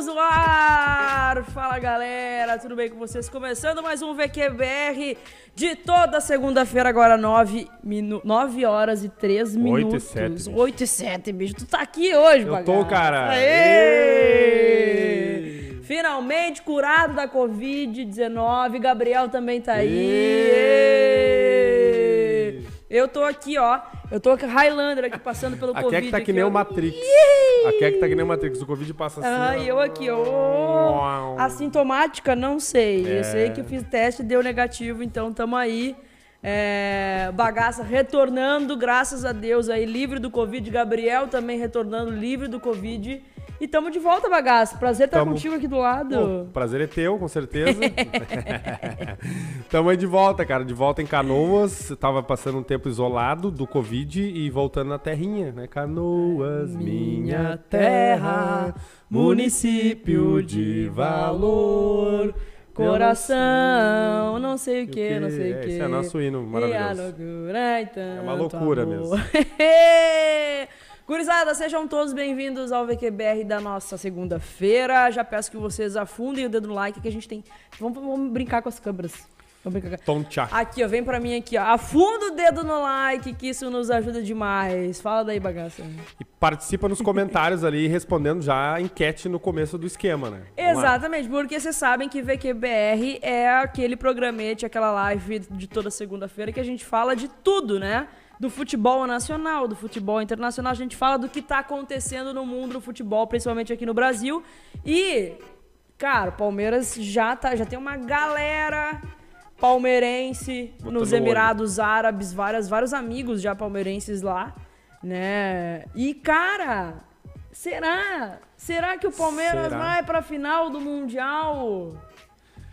Estamos no ar! Fala galera, tudo bem com vocês? Começando mais um VQBR de toda segunda-feira, agora 9, minu 9 horas e 3 minutos. 8 e 7, bicho. 8 e 7, bicho. Tu tá aqui hoje, Eu bagaço. tô, cara. Aê! Finalmente curado da Covid-19. Gabriel também tá aí. Ê! Eu tô aqui, ó. Eu tô com a Highlander aqui passando pelo Aqui Covid. é que tá que aqui, nem o Matrix. Aqui é que tá que nem Matrix. O Covid passa assim. Ah, ó. e eu aqui, ó. Assintomática, não sei. Eu É. sei que eu fiz teste e deu negativo, então tamo aí. É, bagaça retornando, graças a Deus aí, livre do Covid. Gabriel também retornando, livre do Covid. E tamo de volta, bagaça. Prazer estar Tamo. contigo aqui do Pô, lado. prazer é teu, com certeza. Tamo aí de volta, cara. De volta em Canoas. Tava passando um tempo isolado do Covid e voltando na terrinha, né? Canoas, minha terra, município de valor. Coração, não sei o que, não sei o É, que. esse é nosso hino maravilhoso. É uma loucura mesmo. Gurizada, sejam todos bem-vindos ao VQBR da nossa segunda-feira. Já peço que vocês afundem o dedo no like que a gente tem. Vamos, vamos brincar com as câmeras. Vamos brincar. com- Tom tchá. Aqui, ó, vem pra mim aqui, ó. Afunda o dedo no like, que isso nos ajuda demais. Fala daí, bagaça. E participa nos comentários ali, respondendo já a enquete no começo do esquema, né? Vamos lá. Exatamente, porque vocês sabem que VQBR é aquele programete, aquela live de toda segunda-feira que a gente fala de tudo, né? Do futebol nacional, do futebol internacional, a gente fala do que tá acontecendo no mundo do futebol, principalmente aqui no Brasil. E, cara, o Palmeiras já tá, já tem uma galera palmeirense Botando nos o olho. Emirados Árabes, várias, vários amigos já palmeirenses lá, né? E, cara, será? Será que o Palmeiras Será? vai pra final do Mundial?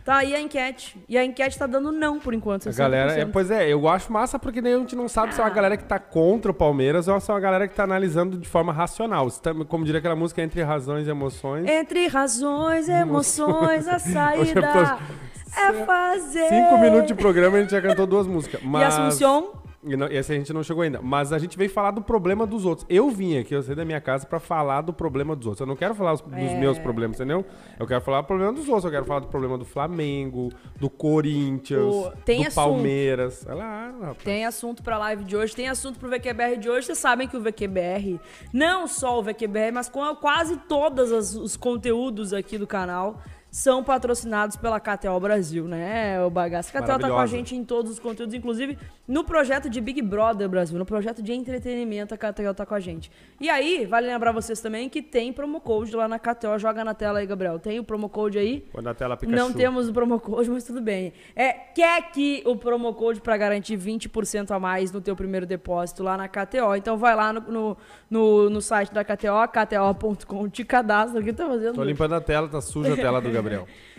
Tá aí a enquete. E a enquete tá dando não por enquanto. A galera, é, 60%. pois é, eu acho massa porque daí a gente não sabe se é uma galera que tá contra o Palmeiras ou se é uma galera que tá analisando de forma racional. Tá- Como diria aquela música, entre razões e emoções. Entre razões e emoções, a saída eu é fazer. Cinco minutos de programa a gente já cantou duas músicas. E Mas... Assunção? E não- esse a gente não chegou ainda. Mas a gente veio falar do problema dos outros. Eu vim aqui, eu saí da minha casa pra falar do problema dos outros. Eu não quero falar os- dos É. meus problemas, entendeu? Eu quero falar do problema dos outros. Eu quero falar do problema do Flamengo, do Corinthians, O- tem do assunto. Palmeiras. Olha lá, rapaz. Tem assunto pra live de hoje, tem assunto pro VQBR de hoje. Vocês sabem que o VQBR, não só o VQBR, mas com quase todos os conteúdos aqui do canal são patrocinados pela KTO Brasil, né? O bagaço. A KTO tá com a gente em todos os conteúdos, inclusive no projeto de Big Brother Brasil, no projeto de entretenimento, a KTO tá com a gente. E aí, vale lembrar vocês também que tem promo code lá na KTO. Joga na tela aí, Gabriel. Tem o promo code aí? Quando a tela Pikachu. Não temos o promo code, mas tudo bem. É, quer que o promo code para garantir 20% a mais no teu primeiro depósito lá na KTO. Então vai lá no, no, no, no site da KTO, kto.com, te cadastra. O que tá fazendo? Tô limpando a tela, tá suja a tela do Gabriel.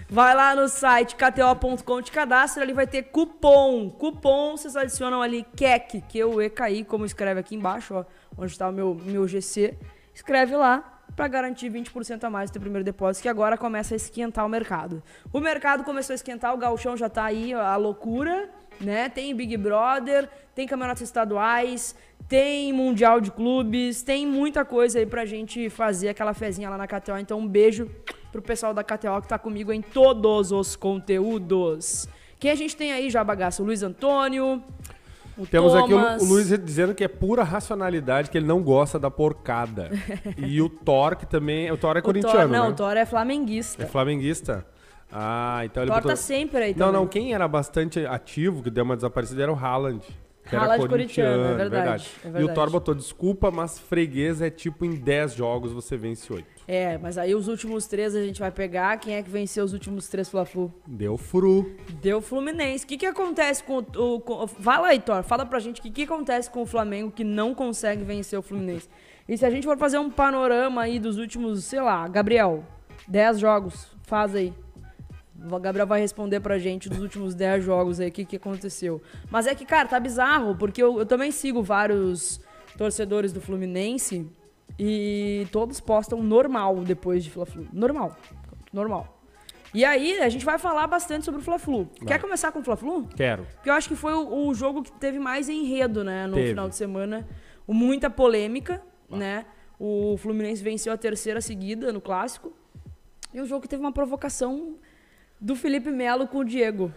Vai lá no site kto.com, te cadastra, ali vai ter cupom. Cupom, vocês adicionam ali KEC, que eu EKI, como escreve aqui embaixo, ó, onde está o meu, meu GC. Escreve lá para garantir 20% a mais do teu primeiro depósito, que agora começa a esquentar o mercado. O mercado começou a esquentar, o gauchão já tá aí, ó, a loucura, né? Tem Big Brother, tem campeonatos estaduais, tem Mundial de Clubes, tem muita coisa aí pra gente fazer aquela fezinha lá na KTO. Então, um beijo pro pessoal da KTO que tá comigo em todos os conteúdos. Quem a gente tem aí já, bagaço? O Luiz Antônio, o Temos aqui Thomas. o, o Luiz dizendo que é pura racionalidade, que ele não gosta da porcada. e o Thor, que também. O Thor é O corintiano. Thor, não, né? o Thor é flamenguista. É flamenguista. Ah, então ele Thor botou... tá sempre aí Não, também. não, quem era bastante ativo, que deu uma desaparecida, era o Haaland. Que era Haaland corintiano, é verdade, é E o verdade. Thor botou, desculpa, mas freguês é tipo em 10 jogos você vence 8. É, mas aí os últimos três a gente vai pegar. Quem é que venceu os últimos três Fla-Flu? Deu furu. Deu Fluminense. O que, que acontece com o, com- Fala aí, Thor. Fala pra gente o que, que acontece com o Flamengo que não consegue vencer o Fluminense. E se a gente for fazer um panorama aí dos últimos, sei lá, Gabriel, 10 jogos, faz aí. O Gabriel vai responder pra gente dos últimos 10 jogos aí, o que, que aconteceu. Mas é que, cara, tá bizarro, porque eu, eu também sigo vários torcedores do Fluminense e todos postam normal depois de Fla-Flu. Normal. Normal. E aí, a gente vai falar bastante sobre o Fla-Flu. Quer começar com o Fla-Flu? Quero. Porque eu acho que foi o, o jogo que teve mais enredo, né, no Teve. final de semana. Muita polêmica, né? O Fluminense venceu a terceira seguida no clássico. E um jogo que teve uma provocação do Felipe Melo com o Diego.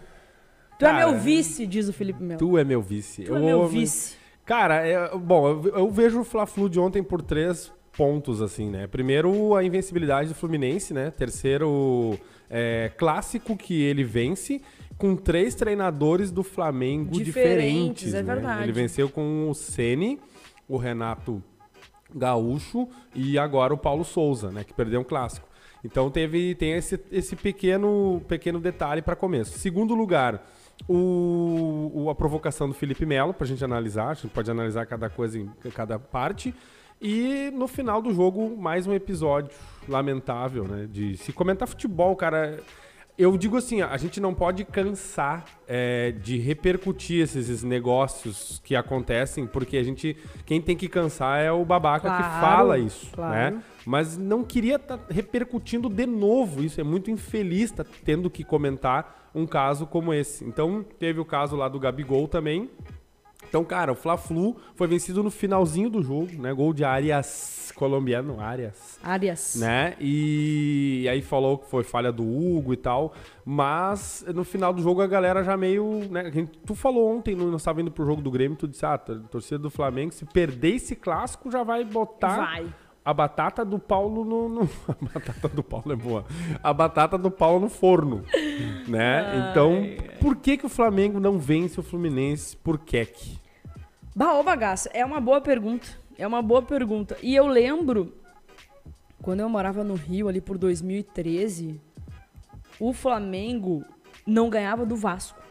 Tu é Cara, meu vice, diz o Felipe Melo. Tu é meu vice. Tu é Eu meu amo- vice. Cara, é- bom, eu, eu vejo o Fla-Flu de ontem por três pontos, assim, né? Primeiro, a invencibilidade do Fluminense, né? Terceiro, é, clássico que ele vence com três treinadores do Flamengo Diferentes, diferentes. é né? verdade. Ele venceu com o Ceni, o Renato Gaúcho e agora o Paulo Souza, né? Que perdeu um clássico. Então teve tem esse, esse pequeno, pequeno detalhe para começo. Segundo lugar, o, o- a provocação do Felipe Melo, pra gente analisar. A gente pode analisar cada coisa em cada parte. E no final do jogo, mais um episódio lamentável, né? De se comentar futebol, cara. Eu digo assim, a gente não pode cansar é, de repercutir esses negócios que acontecem, porque a gente. Quem tem que cansar é o babaca que Claro, fala isso, claro. né? Mas não queria estar repercutindo de novo isso. É muito infeliz tá tendo que comentar um caso como esse. Então, teve o caso lá do Gabigol também. Então, cara, o Fla-Flu foi vencido no finalzinho do jogo, né? Gol de Arias, colombiano, Arias Arias. né? E aí falou que foi falha do Hugo e tal, mas no final do jogo a galera já meio, né? a gente- Tu falou ontem, nós estava indo pro jogo do Grêmio, tu disse, ah, torcida do Flamengo, se perder esse clássico, já vai botar Vai. A batata do Paulo no, no- A batata do Paulo é boa. A batata do Paulo no forno, né? Então, por que que o Flamengo não vence o Fluminense por queque? Bah, ô bagaça, é uma boa pergunta. É uma boa pergunta. E eu lembro, quando eu morava no Rio, ali por 2013, o Flamengo não ganhava do Vasco.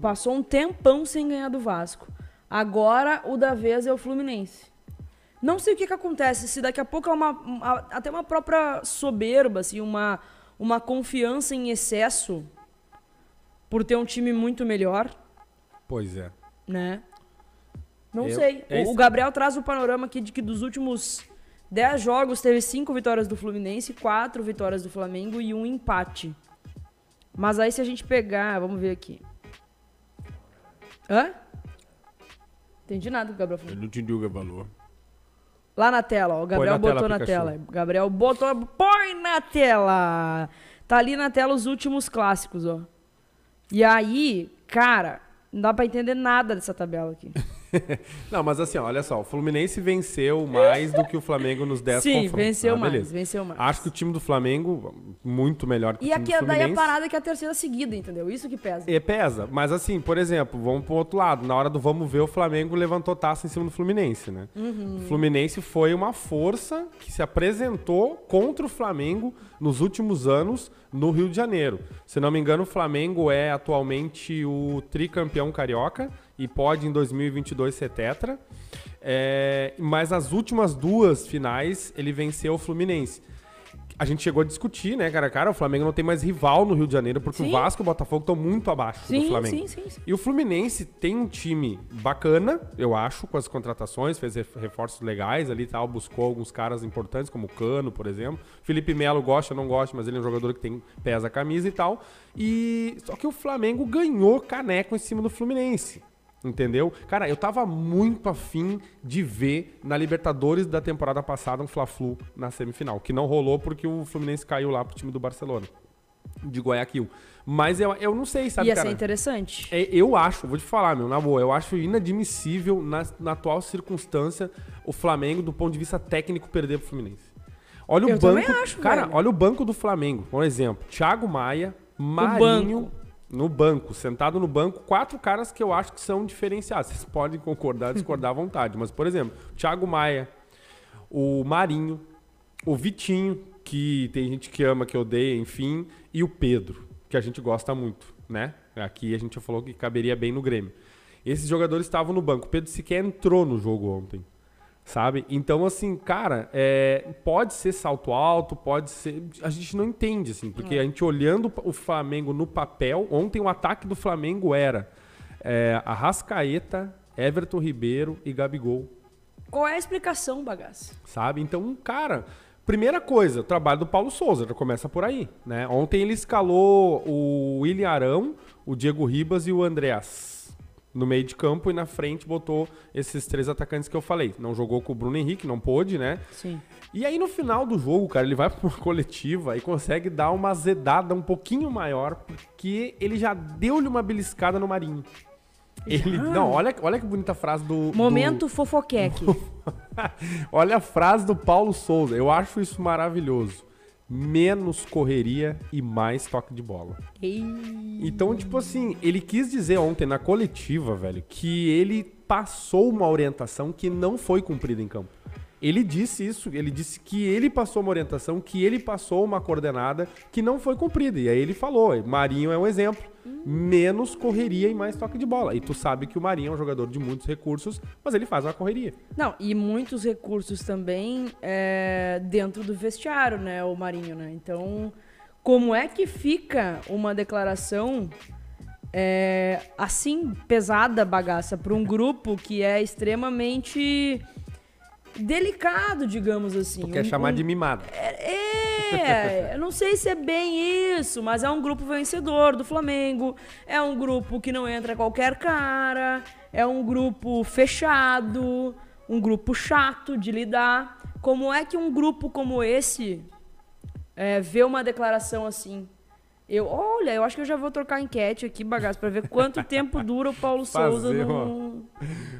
Passou um tempão sem ganhar do Vasco. Agora o da vez é o Fluminense. Não sei o que, que acontece, se daqui a pouco é uma, uma- até uma própria soberba, assim, uma, uma confiança em excesso por ter um time muito melhor Pois é. né? Não Eu- sei. é O- o Gabriel traz o panorama aqui de que dos últimos 10 jogos teve 5 vitórias do Fluminense, 4 vitórias do Flamengo e um empate. Mas aí se a gente pegar, vamos ver aqui. Hã? Entendi nada do Gabriel falou. Eu não entendi o que falou. Lá na tela, ó. O Gabriel na tela, botou na Pikachu. tela. Gabriel botou. Põe na tela! Tá ali na tela os últimos clássicos, ó. E aí, cara, não dá pra entender nada dessa tabela aqui. Não, mas assim, olha só, o Fluminense venceu mais do que o Flamengo nos 10 Sim, confrontos. venceu Ah, mais, beleza. venceu mais. Acho que o time do Flamengo, muito melhor que E o time aqui do é daí a Fluminense. parada que é a terceira seguida, entendeu? Isso que pesa. É, pesa, mas assim, por exemplo, vamos pro outro lado. Na hora do vamos ver, o Flamengo levantou taça em cima do Fluminense, né? Uhum. O Fluminense foi uma força que se apresentou contra o Flamengo nos últimos anos no Rio de Janeiro. Se não me engano, o Flamengo é atualmente o tricampeão carioca e pode em 2022 ser tetra. É, mas as últimas duas finais ele venceu o Fluminense. A gente chegou a discutir, né, cara? Cara, o Flamengo não tem mais rival no Rio de Janeiro porque Sim. o Vasco e o Botafogo estão muito abaixo Sim, do Flamengo. sim, sim, sim. E o Fluminense tem um time bacana, eu acho, com as contratações, fez ref- reforços legais ali e tal, buscou alguns caras importantes, como o Cano, por exemplo. Felipe Melo gosta, não gosta, mas ele é um jogador que tem pesa a camisa e tal. E só que o Flamengo ganhou caneco em cima do Fluminense. Entendeu? Cara, eu tava muito afim de ver na Libertadores da temporada passada um Fla-Flu na semifinal, que não rolou porque o Fluminense caiu lá pro time do Barcelona, de Guayaquil. Mas eu, eu não sei, sabe, Ia cara? ser interessante. É, eu acho, vou te falar, meu, na boa, eu acho inadmissível, na, na atual circunstância, o Flamengo, do ponto de vista técnico, perder pro Fluminense. Olha o Eu banco. acho, cara, velho. olha o banco do Flamengo. Por exemplo, Thiago Maia, Marinho. No banco, sentado no banco, quatro caras que eu acho que são diferenciados. Vocês podem concordar, discordar à vontade. Mas, por exemplo, Thiago Maia, o Marinho, o Vitinho, que tem gente que ama, que odeia, enfim, e o Pedro, que a gente gosta muito, né? Aqui a gente já falou que caberia bem no Grêmio. Esses jogadores estavam no banco. O Pedro sequer entrou no jogo ontem, sabe? Então, assim, cara, é, pode ser salto alto, pode ser. A gente não entende, assim, porque a gente olhando o Flamengo no papel, ontem o ataque do Flamengo era é, Arrascaeta, Everton Ribeiro e Gabigol Qual é a explicação, bagaço? sabe? Então, cara, primeira coisa, o trabalho do Paulo Souza, já começa por aí, né? Ontem ele escalou o William Arão, o Diego Ribas e o Andreas. No meio de campo e na frente botou esses três atacantes que eu falei. Não jogou com o Bruno Henrique, não pôde, né? Sim. E aí no final do jogo, cara, ele vai pra uma coletiva e consegue dar uma zedada um pouquinho maior, porque ele já deu-lhe uma beliscada no Marinho. Ele, não, olha, olha que bonita frase do. Momento do, fofoqueque. olha a frase do Paulo Souza. Eu acho isso maravilhoso. Menos correria e mais toque de bola. Ei. Então, tipo assim, ele quis dizer ontem na coletiva, velho, que ele passou uma orientação que não foi cumprida em campo. Ele disse isso, ele disse que ele passou uma orientação, que ele passou uma coordenada que não foi cumprida. E aí ele falou: Marinho é um exemplo, menos correria e mais toque de bola. E tu sabe que o Marinho é um jogador de muitos recursos, mas ele faz uma correria. Não, e muitos recursos também é, dentro do vestiário, né, o Marinho, né? Então, como é que fica uma declaração é, assim, pesada, bagaça, para um grupo que é extremamente delicado, digamos assim. Tu quer Um- chamar um- de mimado. É, eu não sei se é bem isso, mas é um grupo vencedor do Flamengo. É um grupo que não entra qualquer cara. É um grupo fechado. Um grupo chato de lidar. Como é que um grupo como esse é, vê uma declaração assim? Eu, olha, eu acho que eu já vou trocar a enquete aqui, bagaço, pra ver quanto tempo dura o Paulo Souza no,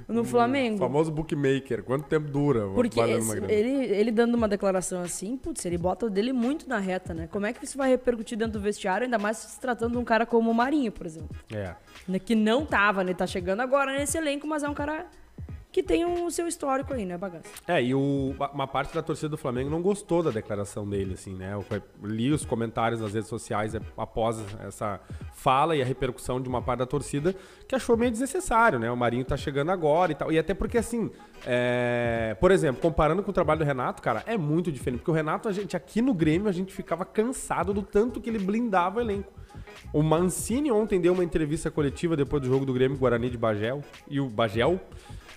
no Flamengo. O famoso bookmaker. Quanto tempo dura? Porque esse- ele, ele dando uma declaração assim, putz, ele bota o dele muito na reta, né? Como é que isso vai repercutir dentro do vestiário, ainda mais se tratando de um cara como o Marinho, por exemplo? É. Que não tava, né? Tá chegando agora nesse elenco, mas é um cara que tem o seu histórico aí, né, bagaço? É, e o- uma parte da torcida do Flamengo não gostou da declaração dele, assim, né? Eu li os comentários nas redes sociais é, após essa fala e a repercussão de uma parte da torcida que achou meio desnecessário, né? O Marinho tá chegando agora e tal. E até porque, assim, é, por exemplo, comparando com o trabalho do Renato, cara, é muito diferente. Porque o Renato, a gente, aqui no Grêmio, a gente ficava cansado do tanto que ele blindava o elenco. O Mancini ontem deu uma entrevista coletiva depois do jogo do Grêmio Guarani de Bagel e o Bagel.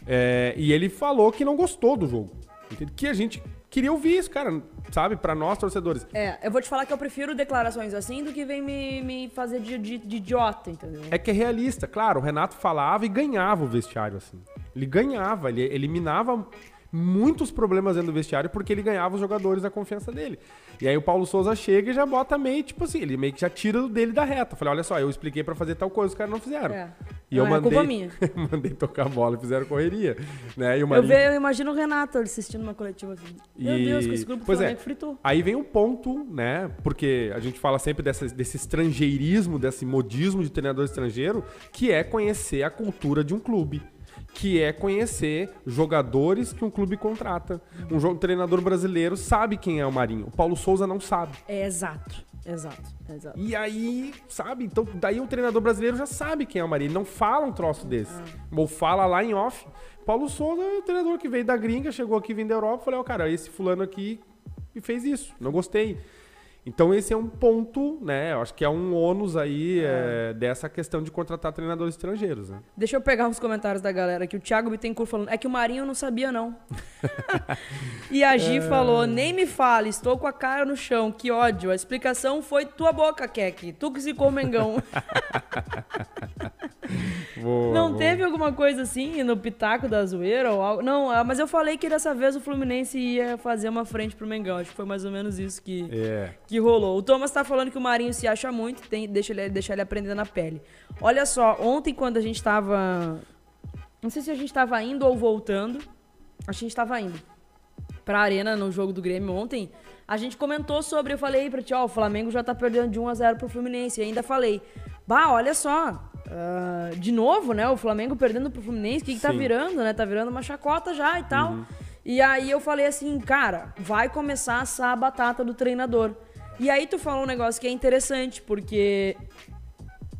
É, e ele falou que não gostou do jogo. Entende? Que a gente queria ouvir isso, cara, sabe? Pra nós, torcedores. É, eu vou te falar que eu prefiro declarações assim do que vem me, me fazer de, de- de idiota, entendeu? É que é realista, claro. O Renato falava e ganhava o vestiário, assim. Ele ganhava, ele eliminava muitos problemas dentro do vestiário porque ele ganhava os jogadores da confiança dele. E aí o Paulo Souza chega e já bota meio, tipo assim, ele meio que já tira o dele da reta. Falei, olha só, eu expliquei pra fazer tal coisa, os caras não fizeram. É. E Não, eu é mandei, culpa minha. mandei tocar a bola e fizeram correria. Né? E o Eu, eu imagino o Renato assistindo uma coletiva assim. Meu E- Deus, que esse grupo pois é. Fritou. Aí vem o ponto, né? Porque a gente fala sempre dessa, desse estrangeirismo, desse modismo de treinador estrangeiro, que é conhecer a cultura de um clube. Que é conhecer jogadores que um clube contrata. Um jo- treinador brasileiro sabe quem é o Marinho. O Paulo Souza não sabe. É exato, exato, exato. E aí, sabe? Então, daí o treinador brasileiro já sabe quem é o Marinho. Ele não fala um troço desse. Ou fala lá em off. Paulo Souza é o treinador que veio da gringa, chegou aqui, vindo da Europa. Falei, ó, cara, esse fulano aqui e fez isso. Não gostei. Então esse é um ponto, né? Eu acho que é um ônus aí é, dessa questão de contratar treinadores estrangeiros, né? Deixa eu pegar uns comentários da galera aqui. O Thiago Bittencourt falando, é que o Marinho não sabia, não. e a É. Gi falou, nem me fale, estou com a cara no chão, que ódio. A explicação foi tua boca, Kek. Tu que se com o Mengão. Vou- não vou- teve alguma coisa assim no pitaco da zoeira ou algo? Não, ah, mas eu falei que dessa vez o Fluminense ia fazer uma frente pro Mengão. Acho que foi mais ou menos isso que, É. que rolou. O Thomas tá falando que o Marinho se acha muito, tem, deixa, ele, deixa ele aprender na pele. Olha só, ontem quando a gente tava. Não sei se a gente tava indo ou voltando. Que a gente tava indo. Pra arena no jogo do Grêmio ontem. A gente comentou sobre, eu falei pra ti, ó, o Flamengo já tá perdendo de 1 a 0 pro Fluminense. E ainda falei, bah, olha só. ah, de novo, né? O Flamengo perdendo pro Fluminense, o que, que tá virando, né? Tá virando uma chacota já e tal. E aí eu falei assim, cara, vai começar a assar a batata do treinador. E aí tu falou um negócio que é interessante, porque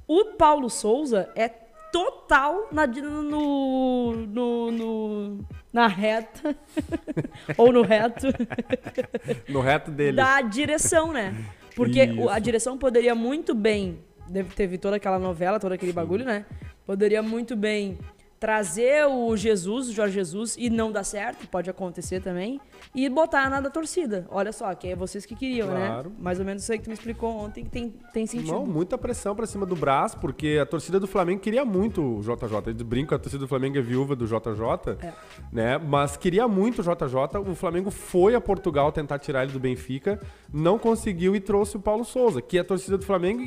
o Paulo Souza é total na, no, no, no- na reta, ou no reto, No reto dele. da direção, né? Porque o- a Isso. direção poderia muito bem, teve toda aquela novela, todo aquele bagulho, né? Poderia muito bem trazer o Jesus, o Jorge Jesus, e não dar certo, pode acontecer também, e botar na da torcida. Olha só, que é vocês que queriam, Claro. né? Mais ou menos isso aí que tu me explicou ontem, que tem, tem sentido. Não, muita pressão pra cima do Brás, porque a torcida do Flamengo queria muito o JJ. Eles brincam, a torcida do Flamengo é viúva do JJ, É. né? Mas queria muito o JJ. O Flamengo foi a Portugal tentar tirar ele do Benfica, não conseguiu e trouxe o Paulo Souza, que a torcida do Flamengo,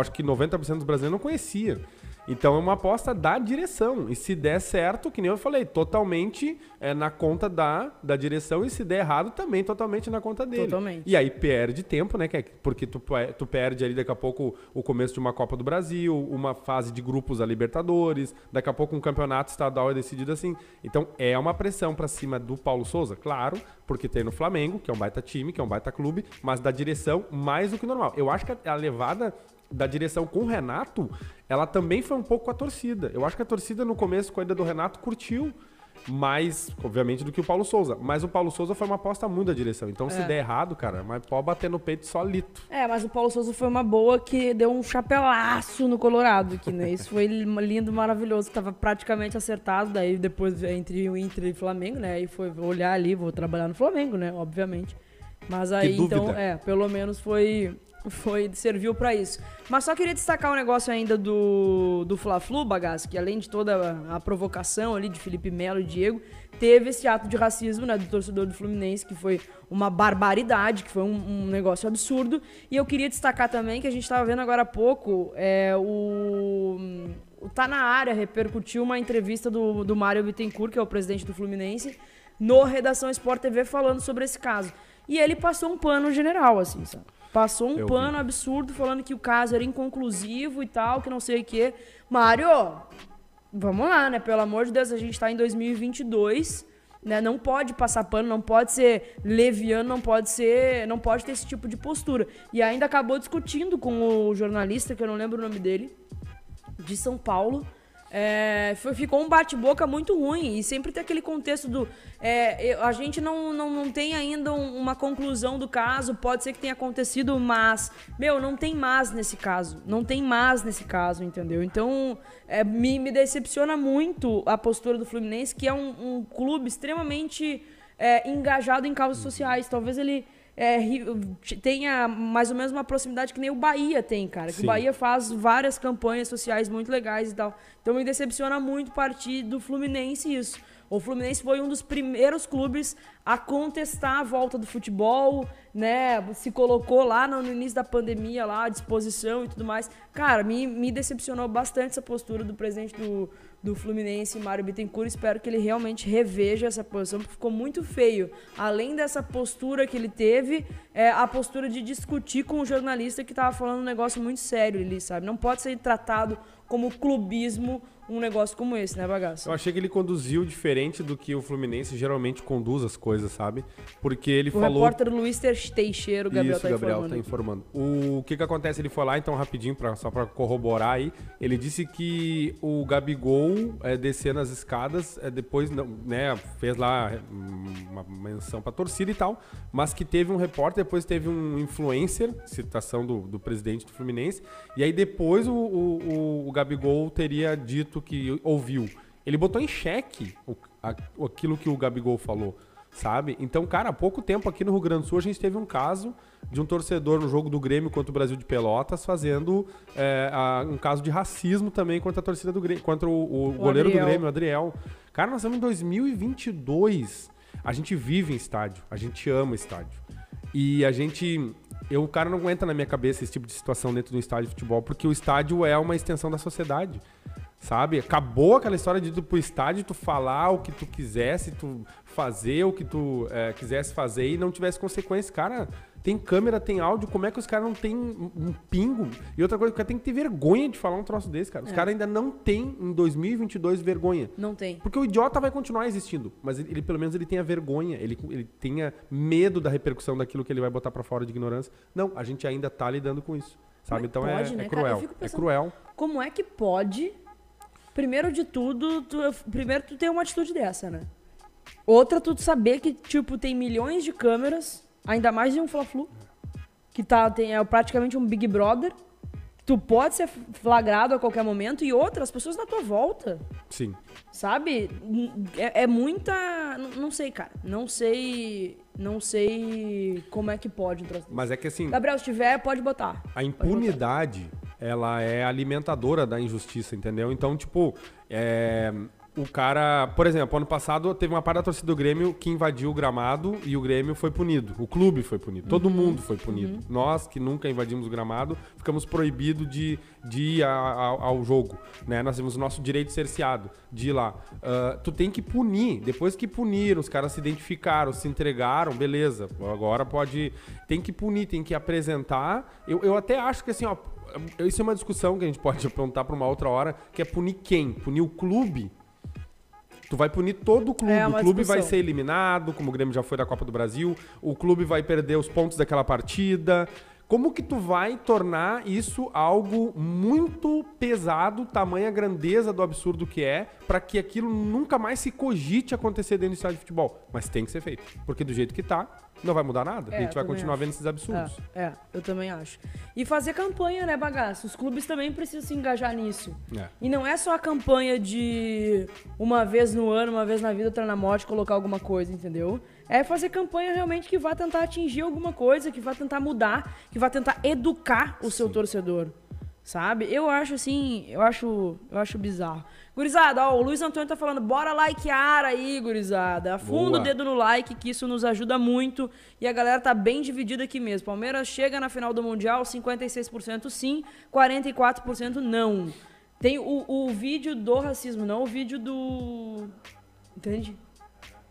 acho que 90% dos brasileiros não conhecia. Então é uma aposta da direção. E se der certo, que nem eu falei, totalmente é, na conta da, da direção. E se der errado, também totalmente na conta dele. Totalmente. E aí perde tempo, né? é- Porque tu, tu perde ali daqui a pouco o começo de uma Copa do Brasil, uma fase de grupos da Libertadores, daqui a pouco um campeonato estadual é decidido assim. Então é uma pressão pra cima do Paulo Souza, claro, porque tem no Flamengo, que é um baita time, que é um baita clube, mas da direção mais do que normal. Eu acho que a levada da direção com o Renato, ela também foi um pouco com a torcida. Eu acho que a torcida no começo, com a ida do Renato, curtiu mais, obviamente, do que o Paulo Souza. Mas o Paulo Souza foi uma aposta muito da direção. Então, se É. der errado, cara, mas pode bater no peito solito. É, mas o Paulo Souza foi uma boa que deu um chapelaço no Colorado, que né? Isso foi lindo, maravilhoso, tava praticamente acertado, daí depois entre o Inter e o Flamengo, né? Aí foi olhar ali, vou trabalhar no Flamengo, né? Obviamente. Mas aí então, é, pelo menos foi foi serviu pra isso. Mas só queria destacar um negócio ainda do do Fla-Flu, bagaço, que além de toda a, a provocação ali de Felipe Melo e Diego, teve esse ato de racismo, né, do torcedor do Fluminense, que foi uma barbaridade, que foi um, um negócio absurdo. E eu queria destacar também que a gente estava vendo agora há pouco, é, o, o Tá Na Área repercutiu uma entrevista do, do Mário Bittencourt, que é o presidente do Fluminense, no Redação Sport TV falando sobre esse caso. E ele passou um pano general, assim, sabe? Passou um Eu pano absurdo falando que o caso era inconclusivo e tal, que não sei o quê. Mário, vamos lá, né? Pelo amor de Deus, a gente tá em 2022, né? Não pode passar pano, não pode ser leviano, não pode ser, não pode ter esse tipo de postura. E ainda acabou discutindo com o jornalista, que eu não lembro o nome dele, de São Paulo. É, foi- ficou um bate-boca muito ruim. E sempre tem aquele contexto do. é, a gente não, não, não tem ainda um- uma conclusão do caso. Pode ser que tenha acontecido, mas. Meu, não tem mais nesse caso. Não tem mais nesse caso, entendeu? Então, é, me, me decepciona muito a postura do Fluminense, que é um, um clube extremamente é, engajado em causas sociais. Talvez ele. É, tenha mais ou menos uma proximidade que nem o Bahia tem, cara. Que o Bahia faz várias campanhas sociais muito legais e tal. Então me decepciona muito partir do Fluminense isso. O Fluminense foi um dos primeiros clubes a contestar a volta do futebol, né? Se colocou lá no, início da pandemia lá à disposição e tudo mais. Cara, me, me decepcionou bastante essa postura do presidente do, do Fluminense, Mário Bittencourt. Espero que ele realmente reveja essa posição, porque ficou muito feio. Além dessa postura que ele teve, é, a postura de discutir com o jornalista que tava falando um negócio muito sério ali, sabe? Não pode ser tratado como clubismo um negócio como esse, né, bagaço? Eu achei que ele conduziu diferente do que o Fluminense geralmente conduz as coisas, sabe? Porque ele O falou. repórter Luiz Teixeira, o Gabriel Isso, tá Gabriel informando. tá informando. O que que acontece? Ele foi lá, então, rapidinho, pra, só pra corroborar aí. Ele disse que o Gabigol, é, descendo as escadas, é, depois, né, fez lá hum, uma menção pra torcida e tal, mas que teve um repórter, depois teve um influencer, citação do, do presidente do Fluminense, e aí depois o, o, o- o Gabigol teria dito que ouviu. Ele botou em xeque o- a- aquilo que o Gabigol falou sabe? Então, cara, há pouco tempo aqui no Rio Grande do Sul a gente teve um caso de um torcedor no jogo do Grêmio contra o Brasil de Pelotas fazendo é, a- um caso de racismo também contra a torcida do Grêmio, contra o, o goleiro Adriel. do Grêmio, o Adriel. Cara, nós estamos em 2022. A gente vive em estádio, a gente ama estádio. E a gente. Eu, o cara não aguenta na minha cabeça esse tipo de situação dentro do estádio de futebol, porque o estádio é uma extensão da sociedade. Sabe? Acabou aquela história de tu pro estádio tu falar o que tu quisesse, tu fazer o que tu é, quisesse fazer e não tivesse consequência. Cara, tem câmera, tem áudio, como é que os caras não têm um pingo? E outra coisa, o cara tem que ter vergonha de falar um troço desse, cara. Os É. caras ainda não têm, em 2022, vergonha. Não tem. Porque o idiota vai continuar existindo, mas ele, ele, pelo menos ele tenha vergonha, ele, ele tenha medo da repercussão daquilo que ele vai botar pra fora de ignorância. Não, a gente ainda tá lidando com isso, sabe? É Então pode, é, né, é cara? Cruel, fico é pensando- cruel. Como é que pode, primeiro de tudo, tu, primeiro tu ter uma atitude dessa, né? Outra, tu saber que, tipo, tem milhões de câmeras, ainda mais de um Fla-Flu, que tá, tem, é praticamente um Big Brother, tu pode ser flagrado a qualquer momento e outras pessoas na tua volta. Sim. Sabe? É, é muita. Não, não sei, cara. Não sei. Não sei como é que pode. Mas é que assim. Gabriel, se tiver, pode botar. A impunidade, botar. Ela é alimentadora da injustiça, entendeu? Então, tipo, é, o cara, por exemplo, ano passado teve uma parte da torcida do Grêmio que invadiu o gramado e o Grêmio foi punido. O clube foi punido. Todo uhum. mundo foi punido. Uhum. Nós, que nunca invadimos o gramado, ficamos proibidos de, de ir a, a, ao jogo. Né? Nós temos o nosso direito cerceado de ir lá. Uh, tu tem que punir. Depois que puniram, os caras se identificaram, se entregaram, beleza. Agora pode. Tem que punir, tem que apresentar. Eu, eu até acho que assim, ó. Isso é uma discussão que a gente pode apontar para uma outra hora, que é punir quem? Punir o clube Tu vai punir todo o clube. É o clube discussão. vai ser eliminado, como o Grêmio já foi da Copa do Brasil. O clube vai perder os pontos daquela partida. Como que tu vai tornar isso algo muito pesado, tamanha grandeza do absurdo que é, para que aquilo nunca mais se cogite acontecer dentro do estádio de futebol? Mas tem que ser feito. Porque do jeito que tá, não vai mudar nada. É, a gente vai continuar acho. vendo esses absurdos. É, é, eu também acho. E fazer campanha, né, bagaço? Os clubes também precisam se engajar nisso. É. E não é só a campanha de uma vez no ano, uma vez na vida, outra na morte, colocar alguma coisa, entendeu? É fazer campanha realmente que vai tentar atingir alguma coisa, que vai tentar mudar, que vai tentar educar o seu Sim. torcedor. Sabe? Eu acho assim, eu acho, eu acho bizarro. Gurizada, ó, o Luiz Antônio tá falando, bora likear aí, gurizada. Afunda Boa. o dedo no like, que isso nos ajuda muito. E a galera tá bem dividida aqui mesmo. Palmeiras chega na final do Mundial, 56% sim, 44% não. Tem o, o vídeo do racismo, não o vídeo do. Entende?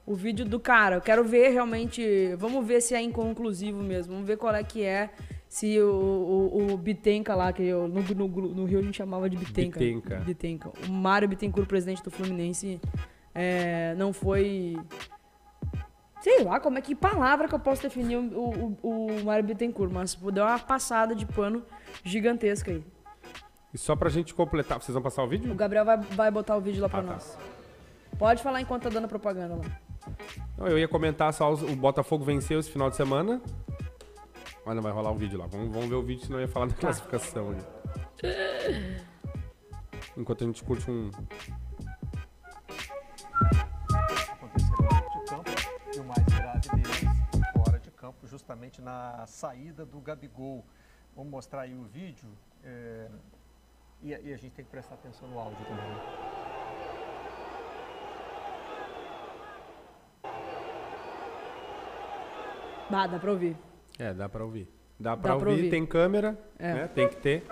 O vídeo do cara. Eu quero ver realmente. Vamos ver se é inconclusivo mesmo. Vamos ver qual é que é se o, o, o Bitenca lá, que eu, no, no, no, Rio a gente chamava de Bitenca. Bitenca. Bitenca. O Mário Bittencourt, presidente do Fluminense, é, não foi. Sei lá como é que palavra que eu posso definir o, o, o Mário Bittencourt, mas deu uma passada de pano gigantesca aí. E só pra gente completar, vocês vão passar o vídeo? O Gabriel vai, vai botar o vídeo lá pra ah, tá. nós. Pode falar enquanto tá dando propaganda lá. Eu ia comentar só o Botafogo venceu esse final de semana. Olha, vai rolar um vídeo lá. Vamos, vamos ver o vídeo, senão eu ia falar da tá. classificação ali. Enquanto a gente curte um. de campo e o mais grave deles fora de campo, justamente na saída do Gabigol. Vamos mostrar aí o vídeo. É... E, e, a gente tem que prestar atenção no áudio também. Bah, dá pra ouvir. É, dá para ouvir. Dá para ouvir, ouvir, tem câmera, é. né? Tem que ter.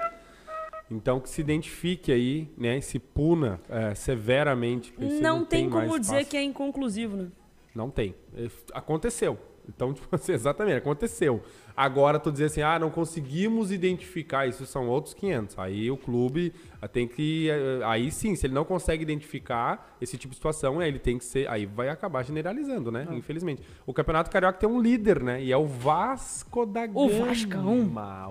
Então que se identifique aí, né? E se puna é, severamente. Não, não, tem, tem como dizer espaço. que é inconclusivo, né? Não tem. É, aconteceu. Então, tipo assim, exatamente, aconteceu. Agora tu dizer assim, ah, não conseguimos identificar, isso são outros 500. Aí o clube ah, tem que. Ah, aí sim, se ele não consegue identificar esse tipo de situação, ele tem que ser. Aí vai acabar generalizando, né? Ah. Infelizmente. O Campeonato Carioca tem um líder, né? E é o Vasco da Gama. O Vascão.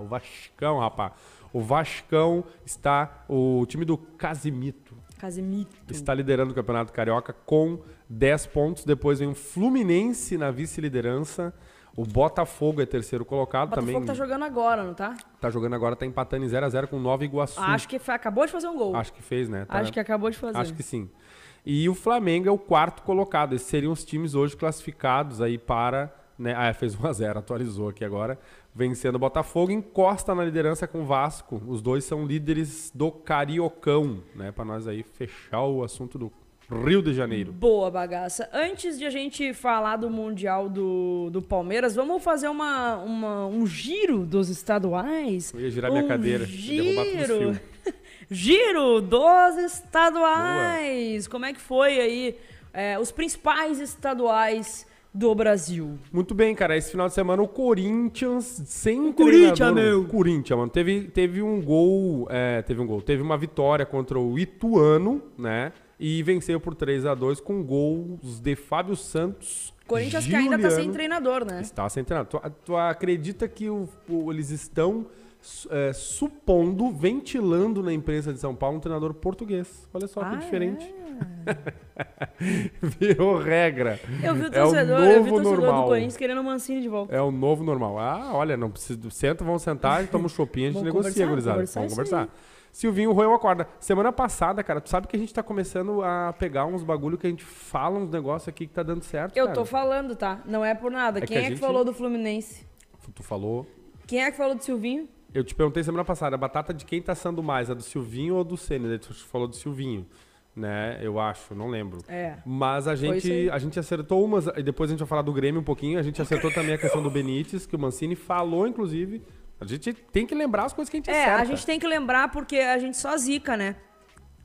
O Vascão, rapaz. O Vascão está. O time do Casimito. Casimito. Está liderando o Campeonato Carioca com 10 pontos. Depois vem o Fluminense na vice-liderança. O Botafogo é terceiro colocado também. O Botafogo tá jogando agora, não tá? Tá jogando agora, tá empatando em 0x0 com Nova Iguaçu. Acho que foi, acabou de fazer um gol. Acho que fez, né? Tá, Acho que acabou de fazer. Acho que sim. E o Flamengo é o quarto colocado. Esses seriam os times hoje classificados aí para. Né? Ah, fez 1x0, atualizou aqui agora. Vencendo o Botafogo, encosta na liderança com o Vasco. Os dois são líderes do Cariocão, né? Para nós aí fechar o assunto do Rio de Janeiro. Boa bagaça. Antes de a gente falar do Mundial do, do Palmeiras, vamos fazer uma, uma, um giro dos estaduais? Eu ia girar um minha cadeira. Giro. giro dos estaduais. Boa. Como é que foi aí é, os principais estaduais do Brasil. Muito bem, cara. Esse final de semana o Corinthians sem o Corinthians, meu. Corinthians, mano. Teve, teve um gol, é, teve um gol, teve uma vitória contra o Ituano, né? E venceu por 3 a 2 com gols de Fábio Santos. Corinthians Juliano, que ainda está sem treinador, né? Está sem treinador. Tu, tu acredita que o, o, eles estão é, supondo, ventilando na imprensa de São Paulo um treinador português? Olha só ah, que diferente. É. Virou regra. Eu vi o É o torcedor, eu vi o torcedor normal. do Corinthians querendo o Mancini de volta. É o novo normal. Ah, olha, não precisa. Senta, vamos sentar, toma um shopping, a gente Vamos negocia, gurizada. Vamos conversar. Silvinho roeu a corda. Semana passada, cara, tu sabe que a gente tá começando a pegar uns bagulho que a gente fala uns negócios aqui que tá dando certo, Eu cara. tô falando, tá? Não é por nada. É que Quem é que gente- falou do Fluminense? Tu falou. Quem é que falou do Silvinho? Eu te perguntei semana passada, a batata de quem tá assando mais? A do Silvinho ou do Senna? Tu falou do Silvinho, né? Eu acho, não lembro. É. Mas a gente, a gente acertou umas, e depois a gente vai falar do Grêmio um pouquinho, a gente acertou também a questão do Benítez, que o Mancini falou, inclusive. A gente tem que lembrar as coisas que a gente É, acerta. a gente tem que lembrar porque a gente só zica, né?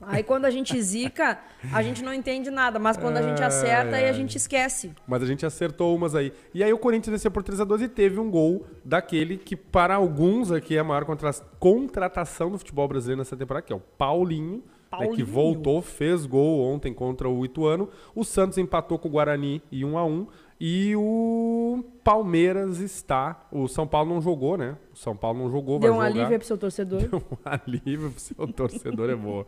Aí quando a gente zica, a gente não entende nada, mas quando a gente acerta, aí a gente esquece. Mas a gente acertou umas aí. E aí o Corinthians venceu por 3x2 e teve um gol daquele que, para alguns aqui, é a maior contra- contratação do futebol brasileiro nessa temporada, que é o Paulinho. né, que Paulinho. voltou, fez gol ontem contra o Ituano. O Santos empatou com o Guarani em 1 a 1 E o Palmeiras está. O São Paulo não jogou, né? O São Paulo não jogou, Deu um vai jogar. alívio aí pro seu torcedor. Um alívio pro seu torcedor é boa.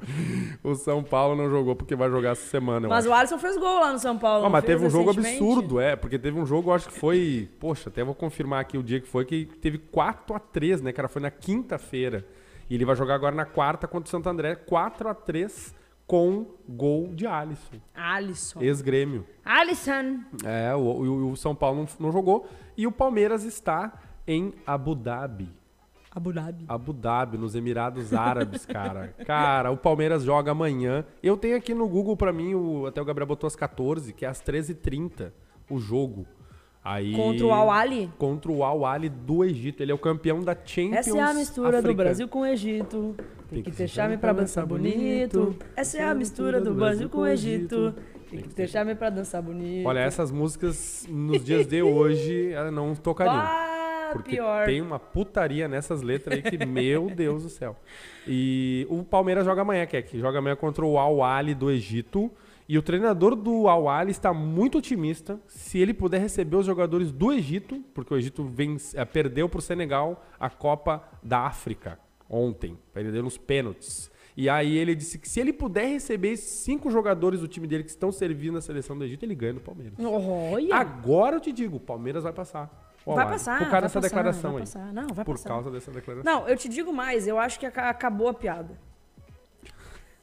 O São Paulo não jogou porque vai jogar essa semana. Mas acho. o Alisson fez gol lá no São Paulo. Não mas teve um jogo absurdo, é, porque teve um jogo, acho que foi. Poxa, até vou confirmar aqui o dia que foi, que teve 4x3, né, cara? Foi na quinta-feira. E ele vai jogar agora na quarta contra o Santo André, 4x3 com gol de Alisson, Alisson. ex-grêmio. Alisson. É, o, o- o São Paulo não, não jogou. E o Palmeiras está em Abu Dhabi. Abu Dhabi. Abu Dhabi, nos Emirados Árabes, cara. Cara, o Palmeiras joga amanhã. Eu tenho aqui no Google pra mim, o, até o Gabriel botou às 14, que é às 13h30 o jogo. Aí, Contra o Al-Ali. Contra o Al-Ali do Egito. Ele é o campeão da Champions Essa é a mistura do africana. Brasil com o Egito. Tem que ter charme pra dançar bonito. Essa é a mistura do Brasil com o Egito. Tem que ter charme pra dançar bonito. Olha, essas músicas nos dias de hoje não tocariam. Ah, Porque pior. tem uma putaria nessas letras aí que, meu Deus do céu. E o Palmeiras joga amanhã, Keck. Joga amanhã contra o Al-Ali do Egito. E o treinador do Al-Ali está muito otimista. Se ele puder receber os jogadores do Egito, porque o Egito vence, eh, perdeu para o Senegal a Copa da África ontem. Perdeu nos pênaltis. E aí ele disse que se ele puder receber esses cinco jogadores do time dele que estão servindo na seleção do Egito, ele ganha do Palmeiras. Olha. Agora eu te digo, o Palmeiras vai passar. Vai passar. Por causa dessa passar, declaração vai aí. Passar. Não, vai Por passar. causa dessa declaração. Não, eu te digo mais, eu acho que aca- acabou a piada.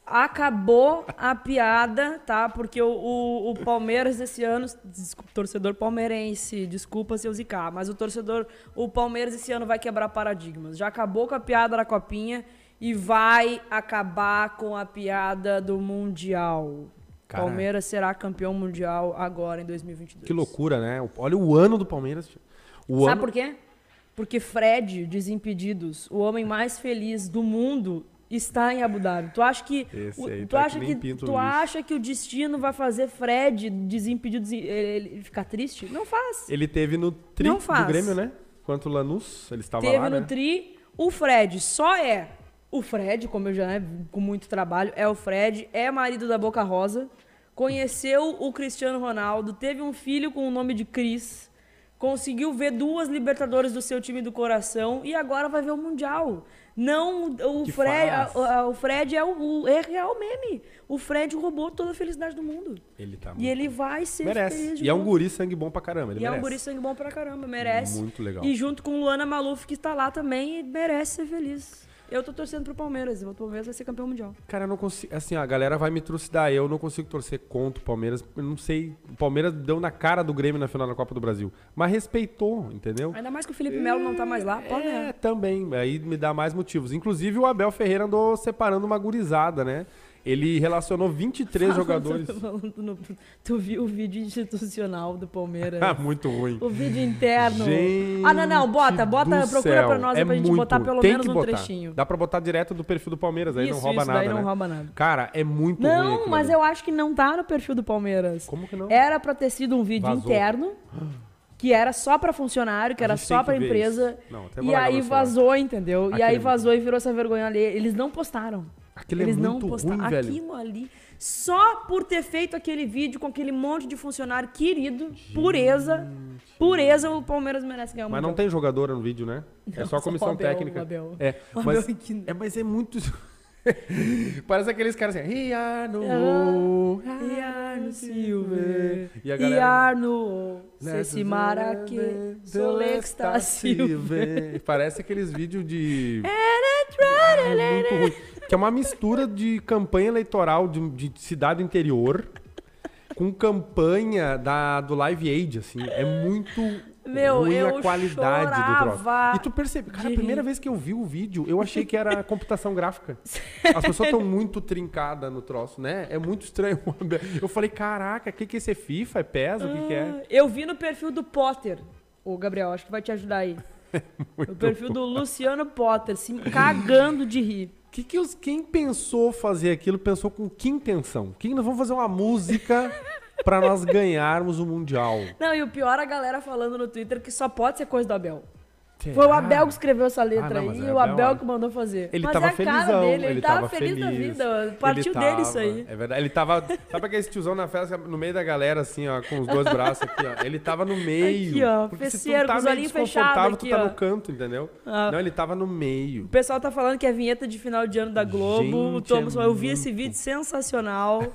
Acabou a piada, tá? Porque o, o, o Palmeiras esse ano, desculpa, torcedor palmeirense, desculpa se eu zicar, mas o torcedor, o Palmeiras esse ano vai quebrar paradigmas. Já acabou com a piada da copinha e vai acabar com a piada do Mundial. Palmeiras será campeão mundial agora em 2022. Que loucura, né? Olha o ano do Palmeiras. O Sabe ano... por quê? Porque Fred, Desimpedidos, o homem mais feliz do mundo, está em Abu Dhabi. Tu acha que o- tu tá acha que que tu lixo. acha que o destino vai fazer Fred, Desimpedidos, ele, ficar triste? Não faz. Ele teve no tri Não do faz. Grêmio, né? Quanto o Lanús, ele estava Teve lá, no né? tri, o Fred só é o Fred, como eu já né, com muito trabalho, é o Fred, é marido da Boca Rosa, conheceu o Cristiano Ronaldo, teve um filho com o nome de Cris, conseguiu ver duas Libertadores do seu time do coração e agora vai ver o Mundial. Não, o Que Fred, a- a- o Fred é o, o é real meme. O Fred roubou toda a felicidade do mundo. Ele tá E ele vai ser merece. feliz E é um guri sangue bom pra caramba, ele E é merece. um guri sangue bom pra caramba, merece. Muito legal. E junto com Luana Maluf, que está lá também, merece ser feliz. Eu tô torcendo pro Palmeiras, o Palmeiras vai ser campeão mundial. Cara, eu não consigo. Assim, a galera vai me trucidar. Eu não consigo torcer contra o Palmeiras. Eu não sei. O Palmeiras deu na cara do Grêmio na final da Copa do Brasil. Mas respeitou, entendeu? Ainda mais que o Felipe Melo não tá mais lá, pode É, né? também. Aí me dá mais motivos. Inclusive, o Abel Ferreira andou separando uma gurizada, né? Ele relacionou 23 jogadores. Falando no- tu viu o vídeo institucional do Palmeiras? Ah, muito ruim. o vídeo interno. Gente ah, não, não, bota, bota, procura céu. pra nós É pra gente muito. botar pelo menos um botar. trechinho. Dá pra botar direto do perfil do Palmeiras, aí isso, não rouba isso, nada, daí não né? rouba nada. Cara, é muito ruim Não, mas ali. eu acho que não tá no perfil do Palmeiras. Como que não? Era pra ter sido um vídeo Vazou. interno, que era só pra funcionário, que era só ver empresa. Não, E aí vazou, entendeu? E aí vazou e virou essa vergonha ali. Eles não postaram. Aquilo é Eles não muito postaram. ruim, velho. Aquilo ali. Só por ter feito aquele vídeo com aquele monte de funcionário querido, pureza, pureza, o Palmeiras merece ganhar um Mas não tem jogadora no vídeo, né? é Não, só só a comissão o Abel, técnica. Abel. É, mas, é, mas é muito. Parece aqueles caras assim, Iarno, Iarno Silver, E a galera... Iarno, Ceci Maraque, Solexta Silver. Parece aqueles vídeos de... É muito ruim. Que é uma mistura de campanha eleitoral de, de cidade interior com campanha da, do Live Aid, assim. É muito Meu, ruim a qualidade do troço. E tu percebe, cara, a primeira vez que eu vi o vídeo, eu achei que era computação gráfica. As pessoas estão muito trincadas no troço, né? É muito estranho. Eu falei, caraca, o que, que é esse FIFA? É PES? O que, que é? Eu vi no perfil do Potter. Ô, Gabriel, acho que vai te ajudar aí. o perfil do Luciano Potter, se cagando de rir. Que que os, quem pensou fazer aquilo pensou com que intenção? Quem nós vamos fazer uma música pra nós ganharmos o Mundial? Não, e o pior a galera falando no Twitter que só pode ser coisa do Abel. Será? Foi o Abel que escreveu essa letra Ah, não, aí é o Abel, que mandou fazer. Ele mas tava é felizão, dele, ele, tava, tava feliz, da vida. Partiu Ele dele tava, isso aí. É verdade. Ele tava. Sabe aquele tiozão na festa no meio da galera, assim, ó, com os dois braços aqui, ó? Ele tava no meio. Aqui, ó, Porque feceiro, tá com os olhinhos fechados tu tá ó. no canto, entendeu? Ah. Não, ele tava no meio. O pessoal tá falando que é vinheta de final de ano da Globo. o Gente, Thomas, é eu vi esse vídeo sensacional.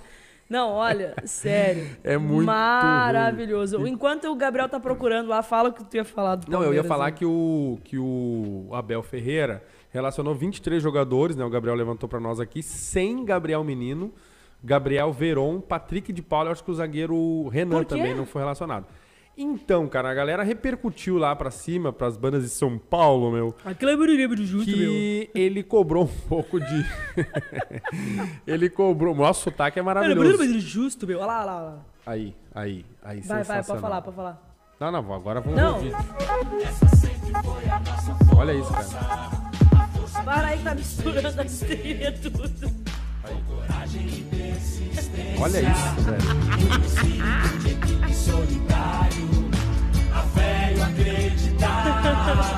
Não, olha, sério. É muito Maravilhoso. Enquanto o Gabriel tá procurando lá, fala o que tu ia falar do Não, eu ia Palmeiras, falar né? que o, que o Abel Ferreira relacionou 23 jogadores, né? O Gabriel levantou pra nós aqui, sem Gabriel Menino, Gabriel Veron, Patrick de Paula, eu acho que o zagueiro Renan também não foi relacionado. Então, cara, a galera repercutiu lá pra cima, pras bandas de São Paulo, meu, Aquilo é muito de junto, meu. que ele cobrou um pouco de. ele cobrou. Nosso sotaque é maravilhoso. muito justo, meu. Olha lá, olha lá. Aí, aí, aí, Vai, vai, pode falar, pode falar. Não, não, agora vamos Não. ouvir. Olha isso, cara. Para aí que tá misturando as trilhas tudo. Olha isso, velho.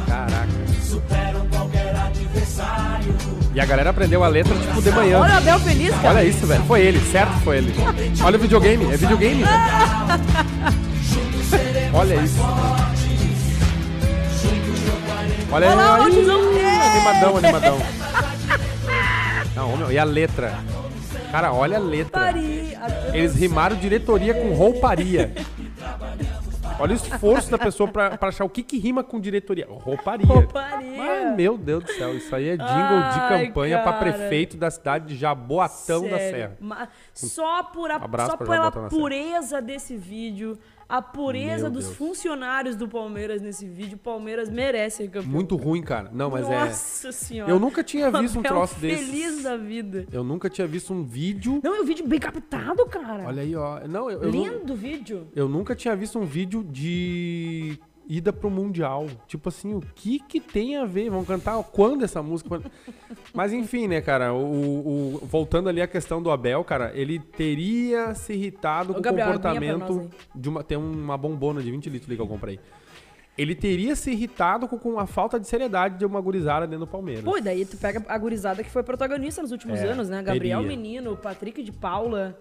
Caraca. E a galera aprendeu a letra tipo de manhã. Olha o Abel feliz, cara. Olha isso, velho. Foi ele, certo? Foi ele. Olha o videogame. É videogame, velho. Olha isso. Olha o aí. Animadão, animadão. Não, meu, e a letra? Cara, olha a letra. Eles rimaram diretoria com rouparia. Olha o esforço da pessoa pra, pra achar o que que rima com diretoria. Rouparia. Rouparia. Ai, meu Deus do céu, isso aí é jingle de Ai, campanha pra cara. prefeito da cidade de Jaboatão da Sério. Serra. Ma- Só, por a, Abraço só pela da pureza desse vídeo, a pureza Meu dos Deus. funcionários do Palmeiras nesse vídeo, Palmeiras merece ser campeão. Muito ruim, cara. Não, mas é. Nossa senhora. Eu nunca tinha visto um troço desse. Feliz da vida. Eu nunca tinha visto um vídeo. Não, e o vídeo bem captado, cara. Olha aí, ó. Não, eu, eu, Lindo vídeo. eu nunca tinha visto um vídeo de ida pro Mundial. Tipo assim, o que que tem a ver? Vão cantar quando essa música? Mas enfim, né, cara? O, o- voltando ali à questão do Abel, cara, ele teria se irritado Ô, com o Gabriel, pra comportamento de uma. Tem uma bombona de 20 litros ali que eu comprei. Ele teria se irritado com, com a falta de seriedade de uma gurizada dentro do Palmeiras. Pô, e daí tu pega a gurizada que foi protagonista nos últimos É, anos, né? Gabriel teria. Menino, Patrick de Paula,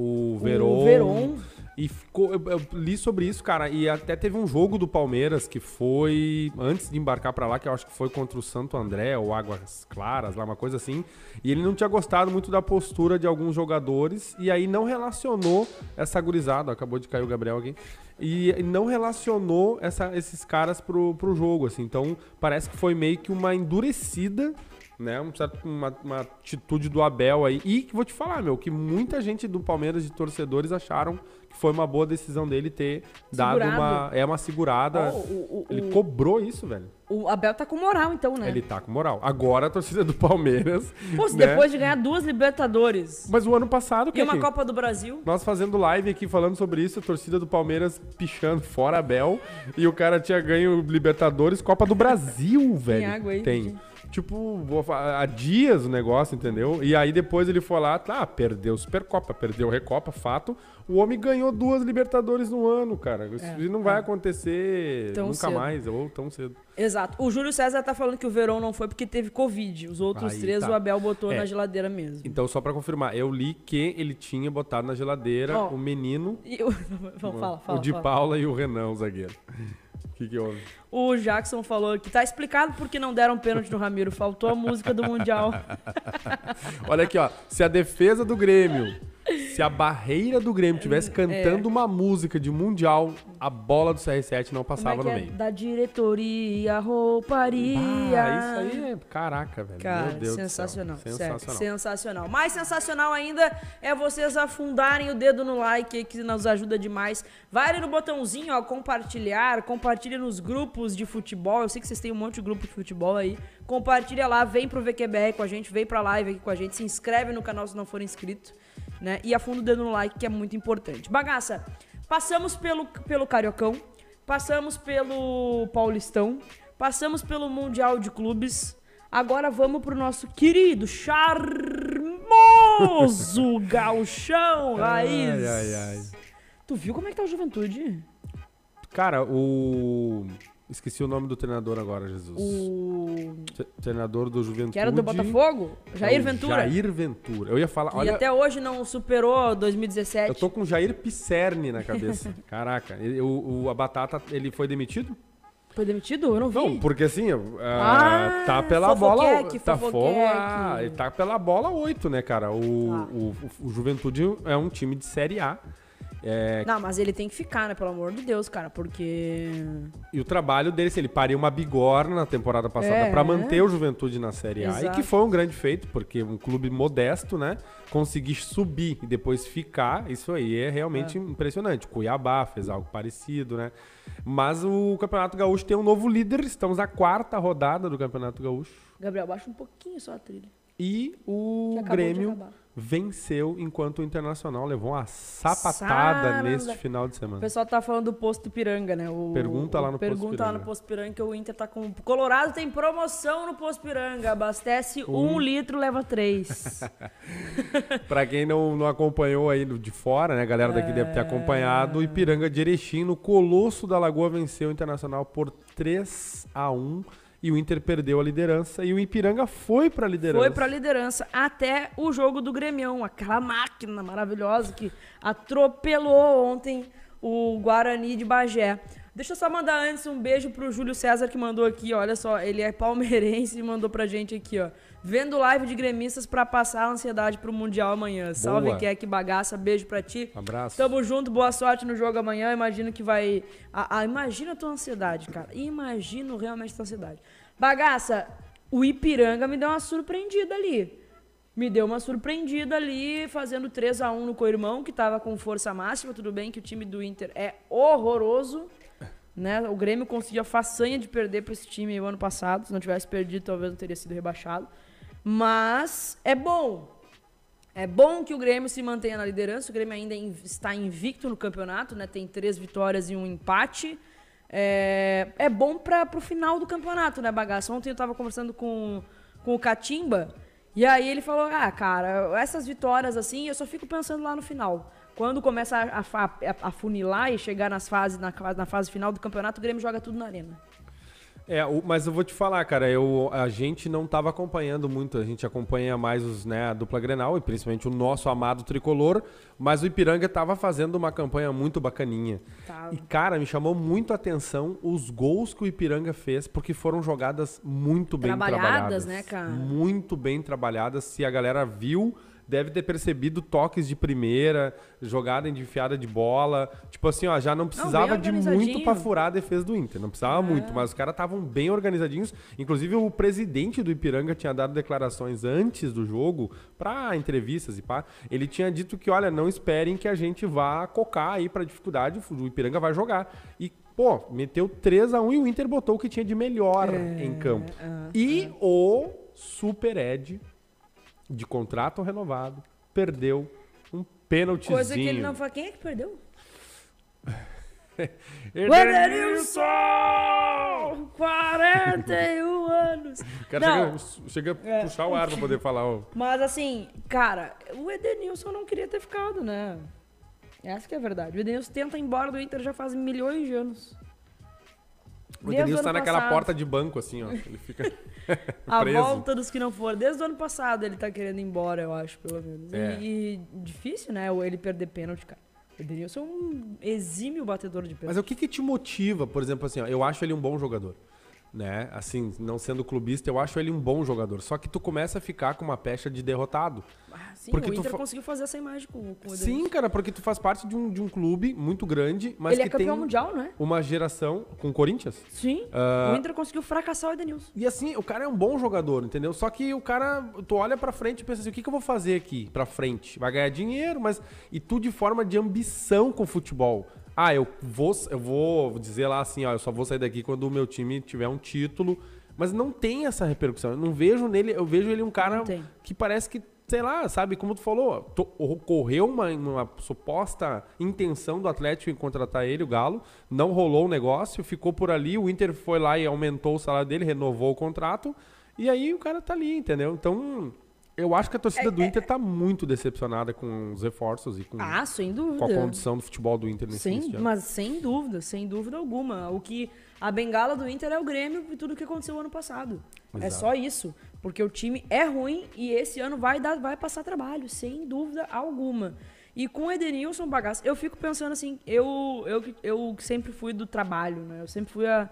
o o Veron. Veron. E ficou, eu, eu li sobre isso, cara, e até teve um jogo do Palmeiras que foi antes de embarcar pra lá, que eu acho que foi contra o Santo André ou Águas Claras, lá uma coisa assim. E ele não tinha gostado muito da postura de alguns jogadores e aí não relacionou essa gurizada, acabou de cair o Gabriel aqui. E não relacionou essa- esses caras pro, pro jogo, assim. Então, parece que foi meio que uma endurecida né? Um certo- uma, uma atitude do Abel aí. E que vou te falar, meu, que muita gente do Palmeiras de torcedores acharam que foi uma boa decisão dele ter dado Segurado. uma. É uma segurada. Ó, o, o- Ele o- cobrou isso, velho. o Abel tá com moral, então, né? Ele tá com moral. Agora a torcida do Palmeiras. Pô, né? depois de ganhar duas Libertadores Mas o ano passado, que e uma Copa do Brasil. Nós fazendo live aqui falando sobre isso, a torcida do Palmeiras pichando fora Abel. E o cara tinha ganho Libertadores, Copa do Brasil, velho. água aí, Tem. gente? Tipo, há dias o negócio, entendeu? E aí depois ele foi lá, tá, perdeu Supercopa, perdeu Recopa, fato. O homem ganhou duas Libertadores no ano, cara. Isso É, não vai acontecer Tão nunca cedo. mais, ou tão cedo. Exato. O Júlio César tá falando que o Verão não foi porque teve Covid. Os outros Aí três tá. o Abel botou É. na geladeira mesmo. Então, só pra confirmar, eu li que ele tinha botado na geladeira Ó. o menino, E o... Vamos, fala, fala. o de fala. Paula e o Renan, o zagueiro. que, que houve? O Jackson falou que tá explicado porque não deram pênalti no Ramiro. Faltou a música do Mundial. Olha aqui, ó. Se a defesa do Grêmio, se a barreira do Grêmio tivesse É. cantando uma música de Mundial, a bola do CR7 não Como passava é no é? meio. Da diretoria, rouparia. Ah, isso aí é. Caraca, velho. Cara, Meu Deus sensacional. do céu. Sensacional. sensacional. Mais sensacional ainda é vocês afundarem o dedo no like, que nos ajuda demais. Vai ali no botãozinho, ó, compartilhar, compartilha nos grupos de futebol. Eu sei que vocês têm um monte de grupo de futebol aí. Compartilha lá, vem pro VQBR com a gente, vem pra live aqui com a gente, se inscreve no canal se não for inscrito, né? E afunda o dedo no like, que é muito importante. Bagaça, passamos pelo, pelo Cariocão, passamos pelo Paulistão, passamos pelo Mundial de Clubes. Agora vamos pro nosso querido, charmoso gauchão raiz. Ai, ai, ai. Tu viu como é que tá o Juventude? Cara, o. Esqueci o nome do treinador agora, Jesus. O... Tre- Treinador do Juventude. Que era do Botafogo? Jair É Ventura. Jair Ventura. Eu ia falar. E Olha, até hoje não superou 2017. eu tô com Jair Pisserni na cabeça. Caraca, ele- o, o- a Batata, ele foi demitido? Foi demitido? Eu não vi. Não, porque assim, Ah, ah, tá pela bola. fofoqueque, Tá, fofoqueque. fo- ah, ele tá pela bola 8, né, cara? O, Tá. o, o- o Juventude é um time de Série A. É, Não, mas ele tem que ficar, né? Pelo amor de Deus, cara, porque. E o trabalho dele, ele pariu uma bigorna na temporada passada É. pra manter o Juventude na Série A. E que foi um grande feito, porque um clube modesto, né? Conseguir subir e depois ficar, isso aí é realmente impressionante. Cuiabá fez algo parecido, né? Mas o Campeonato Gaúcho tem um novo líder, estamos na quarta rodada do Campeonato Gaúcho. Gabriel, baixa um pouquinho só a trilha. E o Grêmio. Venceu enquanto o Internacional levou uma sapatada Saranda. neste final de O semana. pessoal tá falando do posto Ipiranga, né? O, Pergunta lá no Posto Pergunta lá no posto Piranga que o Inter tá com. Colorado tem promoção no posto Piranga. Abastece um, litro, leva três. Pra quem não, não acompanhou aí de fora, né? A galera daqui deve É. ter acompanhado. O Ipiranga de Erechim, no Colosso da Lagoa, venceu o Internacional por 3 a 1 E o Inter perdeu a liderança. E o Ipiranga foi pra liderança. Foi pra liderança até o jogo do Grêmião. Aquela máquina maravilhosa que atropelou ontem o Guarani de Bagé. Deixa eu só mandar antes um beijo pro Júlio César que mandou aqui, olha só, ele é palmeirense e mandou pra gente aqui, ó. Vendo live de gremistas pra passar a ansiedade pro Mundial amanhã. Salve, Boa. que bagaça, beijo pra ti. Abraço. Tamo junto, boa sorte no jogo amanhã. Imagino que vai. Ah, ah, imagina a tua ansiedade, cara. Imagino realmente a tua ansiedade. Bagaça, o Ipiranga me deu uma surpreendida ali. Me deu uma surpreendida ali, fazendo 3 a 1 no Coirmão, que tava com força máxima. Tudo bem que o time do Inter é horroroso. Né? O Grêmio conseguiu a façanha de perder para esse time o ano passado. Se não tivesse perdido, talvez não teria sido rebaixado. Mas é bom. É bom que o Grêmio se mantenha na liderança. O Grêmio ainda in- está invicto no campeonato, né? Tem três vitórias e um empate. É, é bom para o final do campeonato, né, bagaça? Ontem eu estava conversando com, com o Catimba e aí ele falou: Ah, cara, essas vitórias assim, eu só fico pensando lá no final. Quando começa a, a, a funilar e chegar nas fases, na, na fase final do campeonato, o Grêmio joga tudo na arena. É, mas eu vou te falar, cara, eu, a gente não tava acompanhando muito, a gente acompanha mais os, né, a dupla Grenal e principalmente o nosso amado tricolor, mas o Ipiranga tava fazendo uma campanha muito bacaninha. E, cara, me chamou muito a atenção os gols que o Ipiranga fez, porque foram jogadas muito bem Trabalhadas, trabalhadas. né, cara? Muito bem trabalhadas. Se a galera viu, deve ter percebido toques de primeira, jogada enfiada de bola. Tipo assim, ó, já não precisava de muito pra furar a defesa do Inter. Não É. precisava muito, mas os caras estavam bem organizadinhos. Inclusive, o presidente do Ipiranga tinha dado declarações antes do jogo pra entrevistas e pá. Ele tinha dito que, olha, não esperem que a gente vá cocar aí pra dificuldade, o Ipiranga vai jogar. E, pô, meteu 3 a 1 e o Inter botou o que tinha de melhor É, em campo. E o Super Ed, de contrato renovado, perdeu um pênaltizinho. Coisa que ele não fala. Quem é que perdeu? Edenilson! Edenilson! 41 anos! O cara Não, chega, chega a É. puxar o ar pra poder falar. ó. mas assim, cara, o Edenilson não queria ter ficado, né? Essa que é a verdade. O Edenilson tenta ir embora do Inter já faz milhões de anos. O Edenilson tá naquela passado. porta de banco, assim, ó. Ele fica A volta dos que não foram. Desde o ano passado ele tá querendo ir embora, eu acho, pelo menos. E- É. E, difícil, né? Ele perder pênalti, cara. O Edenilson é um exímio batedor de pênalti. Mas o que, que te motiva, por exemplo, assim, ó, eu acho ele um bom jogador. Né? Assim, não sendo clubista, eu acho ele um bom jogador. Só que tu começa a ficar com uma pecha de derrotado. Ah, sim, porque o Inter fa- conseguiu fazer essa imagem com, com o. Sim, cara, porque tu faz parte de um, de um clube muito grande, mas Ele que é campeão tem mundial, não é? uma geração com o Corinthians. Sim. Ah. O Inter conseguiu fracassar o Edenilson. E assim, o cara é um bom jogador, entendeu? Só que o cara, tu olha pra frente e pensa assim, o que, que eu vou fazer aqui pra frente? Vai ganhar dinheiro, mas e tu de forma de ambição com o futebol. Ah, eu vou, eu vou dizer lá assim, ó, eu só vou sair daqui quando o meu time tiver um título, mas não tem essa repercussão. Eu não vejo nele, eu vejo ele um cara que parece que, sei lá, sabe, como tu falou, to- ocorreu uma, uma suposta intenção do Atlético em contratar ele, o Galo, não rolou o negócio, ficou por ali, o Inter foi lá e aumentou o salário dele, renovou o contrato, e aí o cara tá ali, entendeu? Então, eu acho que a torcida do Inter tá muito decepcionada com os reforços e com, Ah, com a condição do futebol do Inter nesse Sem, mas sem dúvida, sem dúvida alguma. O que a bengala do Inter é o Grêmio e tudo que aconteceu ano passado. É Exato. só isso, porque o time é ruim e esse ano vai dar, vai passar trabalho, sem dúvida alguma. E com o Edenilson Bagaço, eu fico pensando assim, eu eu eu sempre fui do trabalho, né? Eu sempre fui a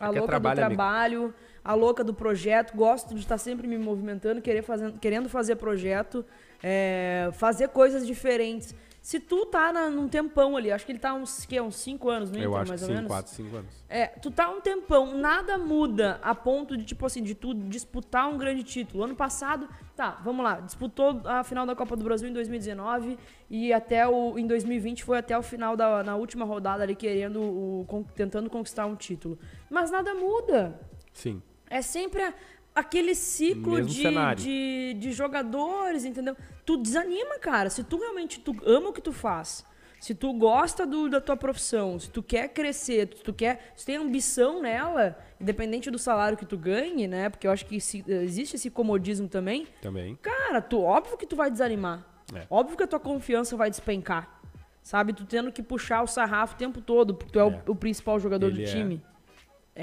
a louca trabalho, do amigo? A louca do projeto, gosto de estar sempre me movimentando, querer fazendo, querendo fazer projeto, é, fazer coisas diferentes. Se tu tá na, num tempão ali, acho que ele tá uns, que, uns 5 anos no Eu acho que mais ou sim, menos. 4, 5 anos. É, tu tá um tempão, nada muda a ponto de, tipo assim, de tu disputar um grande título. Ano passado, tá, vamos lá, disputou a final da Copa do Brasil em 2019 e até o, em 2020 foi até o final da na última rodada ali querendo, o, tentando conquistar um título. Mas nada muda. Sim. É sempre a- aquele ciclo de, de, de jogadores, entendeu? Tu desanima, cara. Se tu realmente tu ama o que tu faz, se tu gosta do, da tua profissão, se tu quer crescer, se tu quer, se tem ambição nela, independente do salário que tu ganhe, né? Porque eu acho que se- existe esse comodismo também. Também. Cara, tu óbvio que tu vai desanimar. É. Óbvio que a tua confiança vai despencar. Sabe? Tu tendo que puxar o sarrafo o tempo todo, porque tu é, É. O, o principal jogador Ele do é. time. É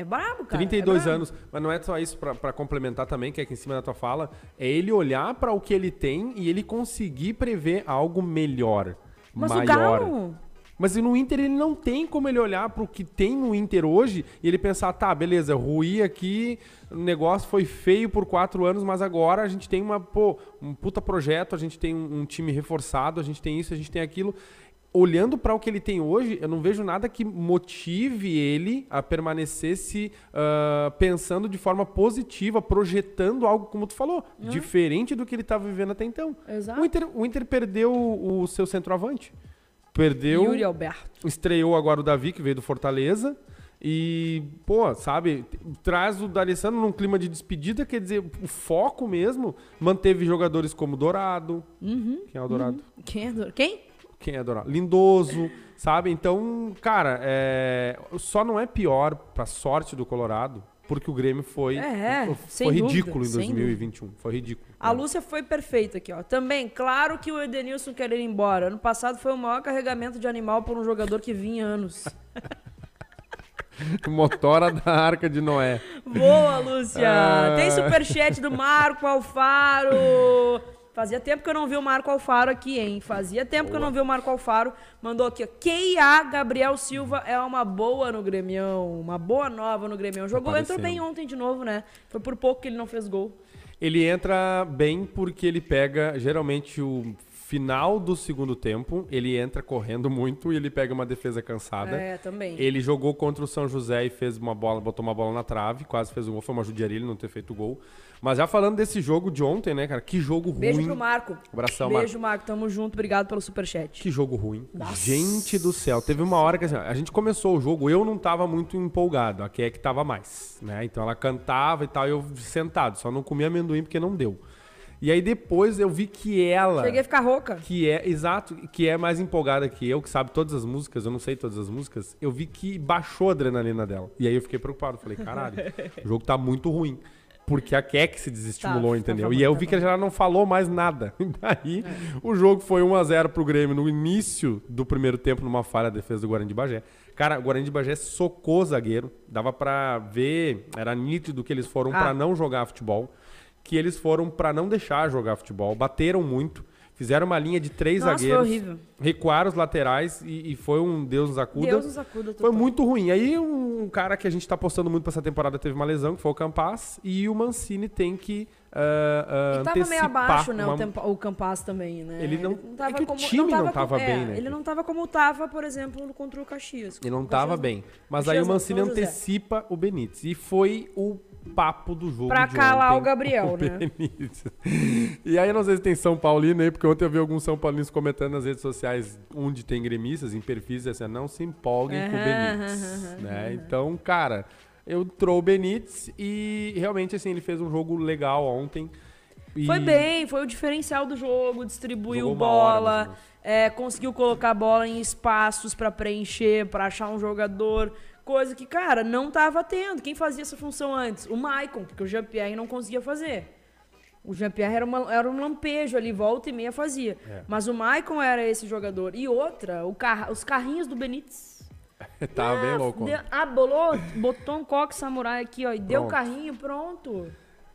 brabo, cara. 32 é brabo. anos, mas não é só isso pra, pra complementar também, que é aqui em cima da tua fala, é ele olhar pra o que ele tem e ele conseguir prever algo melhor, Mas maior. o Galo. Mas no Inter ele não tem como ele olhar pro que tem no Inter hoje e ele pensar, tá, beleza, ruí aqui, o negócio foi feio por quatro anos, mas agora a gente tem uma, pô, um puta projeto, a gente tem um, um time reforçado, a gente tem isso, a gente tem aquilo. Olhando para o que ele tem hoje, eu não vejo nada que motive ele a permanecer se ah, pensando de forma positiva, projetando algo, como tu falou, diferente do que ele estava vivendo até então. Exato. O Inter, o Inter perdeu o seu centroavante. Perdeu Yuri Alberto. estreou agora o Davi, que veio do Fortaleza. E, pô, sabe, traz o D'Alessandro num clima de despedida, quer dizer, o foco mesmo, manteve jogadores como Dourado. Uhum. Quem é o Dourado? Quem é do... Quem? Quem é Dourado? Lindoso, sabe? Então, cara, é, só não é pior pra sorte do Colorado, porque o Grêmio foi, É, foi sem dúvida, ridículo em sem 2021. Foi ridículo. A né? Lúcia foi perfeita aqui, ó. Também, claro que o Edenilson quer ir embora. Ano passado foi o maior carregamento de animal por um jogador que vinha anos. Motora da Arca de Noé. Boa, Lúcia! Ah. Tem superchat do Marco Alfaro. Fazia tempo que eu não vi o Marco Alfaro aqui, hein? Fazia tempo que eu não vi o Marco Alfaro. Mandou aqui, ó. KA Gabriel Silva é uma boa no Grêmio. Uma boa nova no Grêmio. Jogou, entrou bem ontem de novo, né? Foi por pouco que ele não fez gol. Ele entra bem porque ele pega geralmente o final do segundo tempo, ele entra correndo muito e ele pega uma defesa cansada. É, também. Ele jogou contra o São José e fez uma bola, botou uma bola na trave, quase fez um gol, foi uma judiaria ele não ter feito gol. Mas já falando desse jogo de ontem, né, cara? Que jogo Beijo ruim. pro Marco. Abração, Beijo, Marco. Tamo junto. Obrigado pelo superchat. Que jogo ruim. Gente do céu. Teve uma hora que assim, a gente começou o jogo, eu não tava muito empolgado, a Kek tava mais, né? Então ela cantava e tal, eu sentado, só não comia amendoim porque não deu. E aí depois eu vi que ela Cheguei a ficar rouca. que é, exato, que é mais empolgada que eu, que sabe todas as músicas, eu não sei todas as músicas, eu vi que baixou a adrenalina dela. E aí eu fiquei preocupado, falei, caralho, o jogo tá muito ruim. Porque a Keck se desestimulou, Tá, entendeu? tá, e aí eu vi que ela já não falou mais nada. E daí o jogo foi 1x0 pro Grêmio no início do primeiro tempo, numa falha da defesa do Guarani de Bagé. Cara, o Guarani de Bagé socou o zagueiro, dava pra ver, era nítido que eles foram Ah. pra não jogar futebol que eles foram pra não deixar jogar futebol, bateram muito, Fizeram uma linha de três Nossa, foi zagueiros. horrível. Recuaram os laterais e, e foi um Deus nos acuda. Deus nos acuda. Foi total. muito ruim. Aí um cara que a gente tá postando muito pra essa temporada teve uma lesão, que foi o Campas, e o Mancini tem que ah, ah, E tava meio abaixo, né, uma- o, tempo, o Campas também, né? Ele não- tava é que o como, time não tava como- é, bem, né? Ele não tava como tava, por exemplo, contra o Caxias. Ele não O tava Caxias bem. Mas Caxias aí o não, Mancini antecipa o Benítez. E foi o papo do jogo Pra calar o Gabriel, né? E aí, não sei se tem São Paulino aí, porque ontem eu vi alguns São Paulinos comentando nas redes sociais onde tem gremistas, em perfis, assim, não se empolguem com o Benítez. aham, né? Então, cara, eu entrou o Benítez e realmente, assim, ele fez um jogo legal ontem. E Foi bem, foi o diferencial do jogo, distribuiu Jogou hora, bola, menos. é, conseguiu colocar a bola em espaços pra preencher, pra achar um jogador, coisa que, cara, não tava tendo. Quem fazia essa função antes? O Maicon, porque o Jean-Pierre não conseguia fazer. O Jean-Pierre era, uma- era um lampejo ali, volta e meia fazia. É. Mas o Maicon era esse jogador. E outra, o carro, os carrinhos do Benítez. Tava bem Ah, louco. deu- Ah, bolou, botou um coque samurai aqui, ó, e deu o Pronto. carrinho, pronto.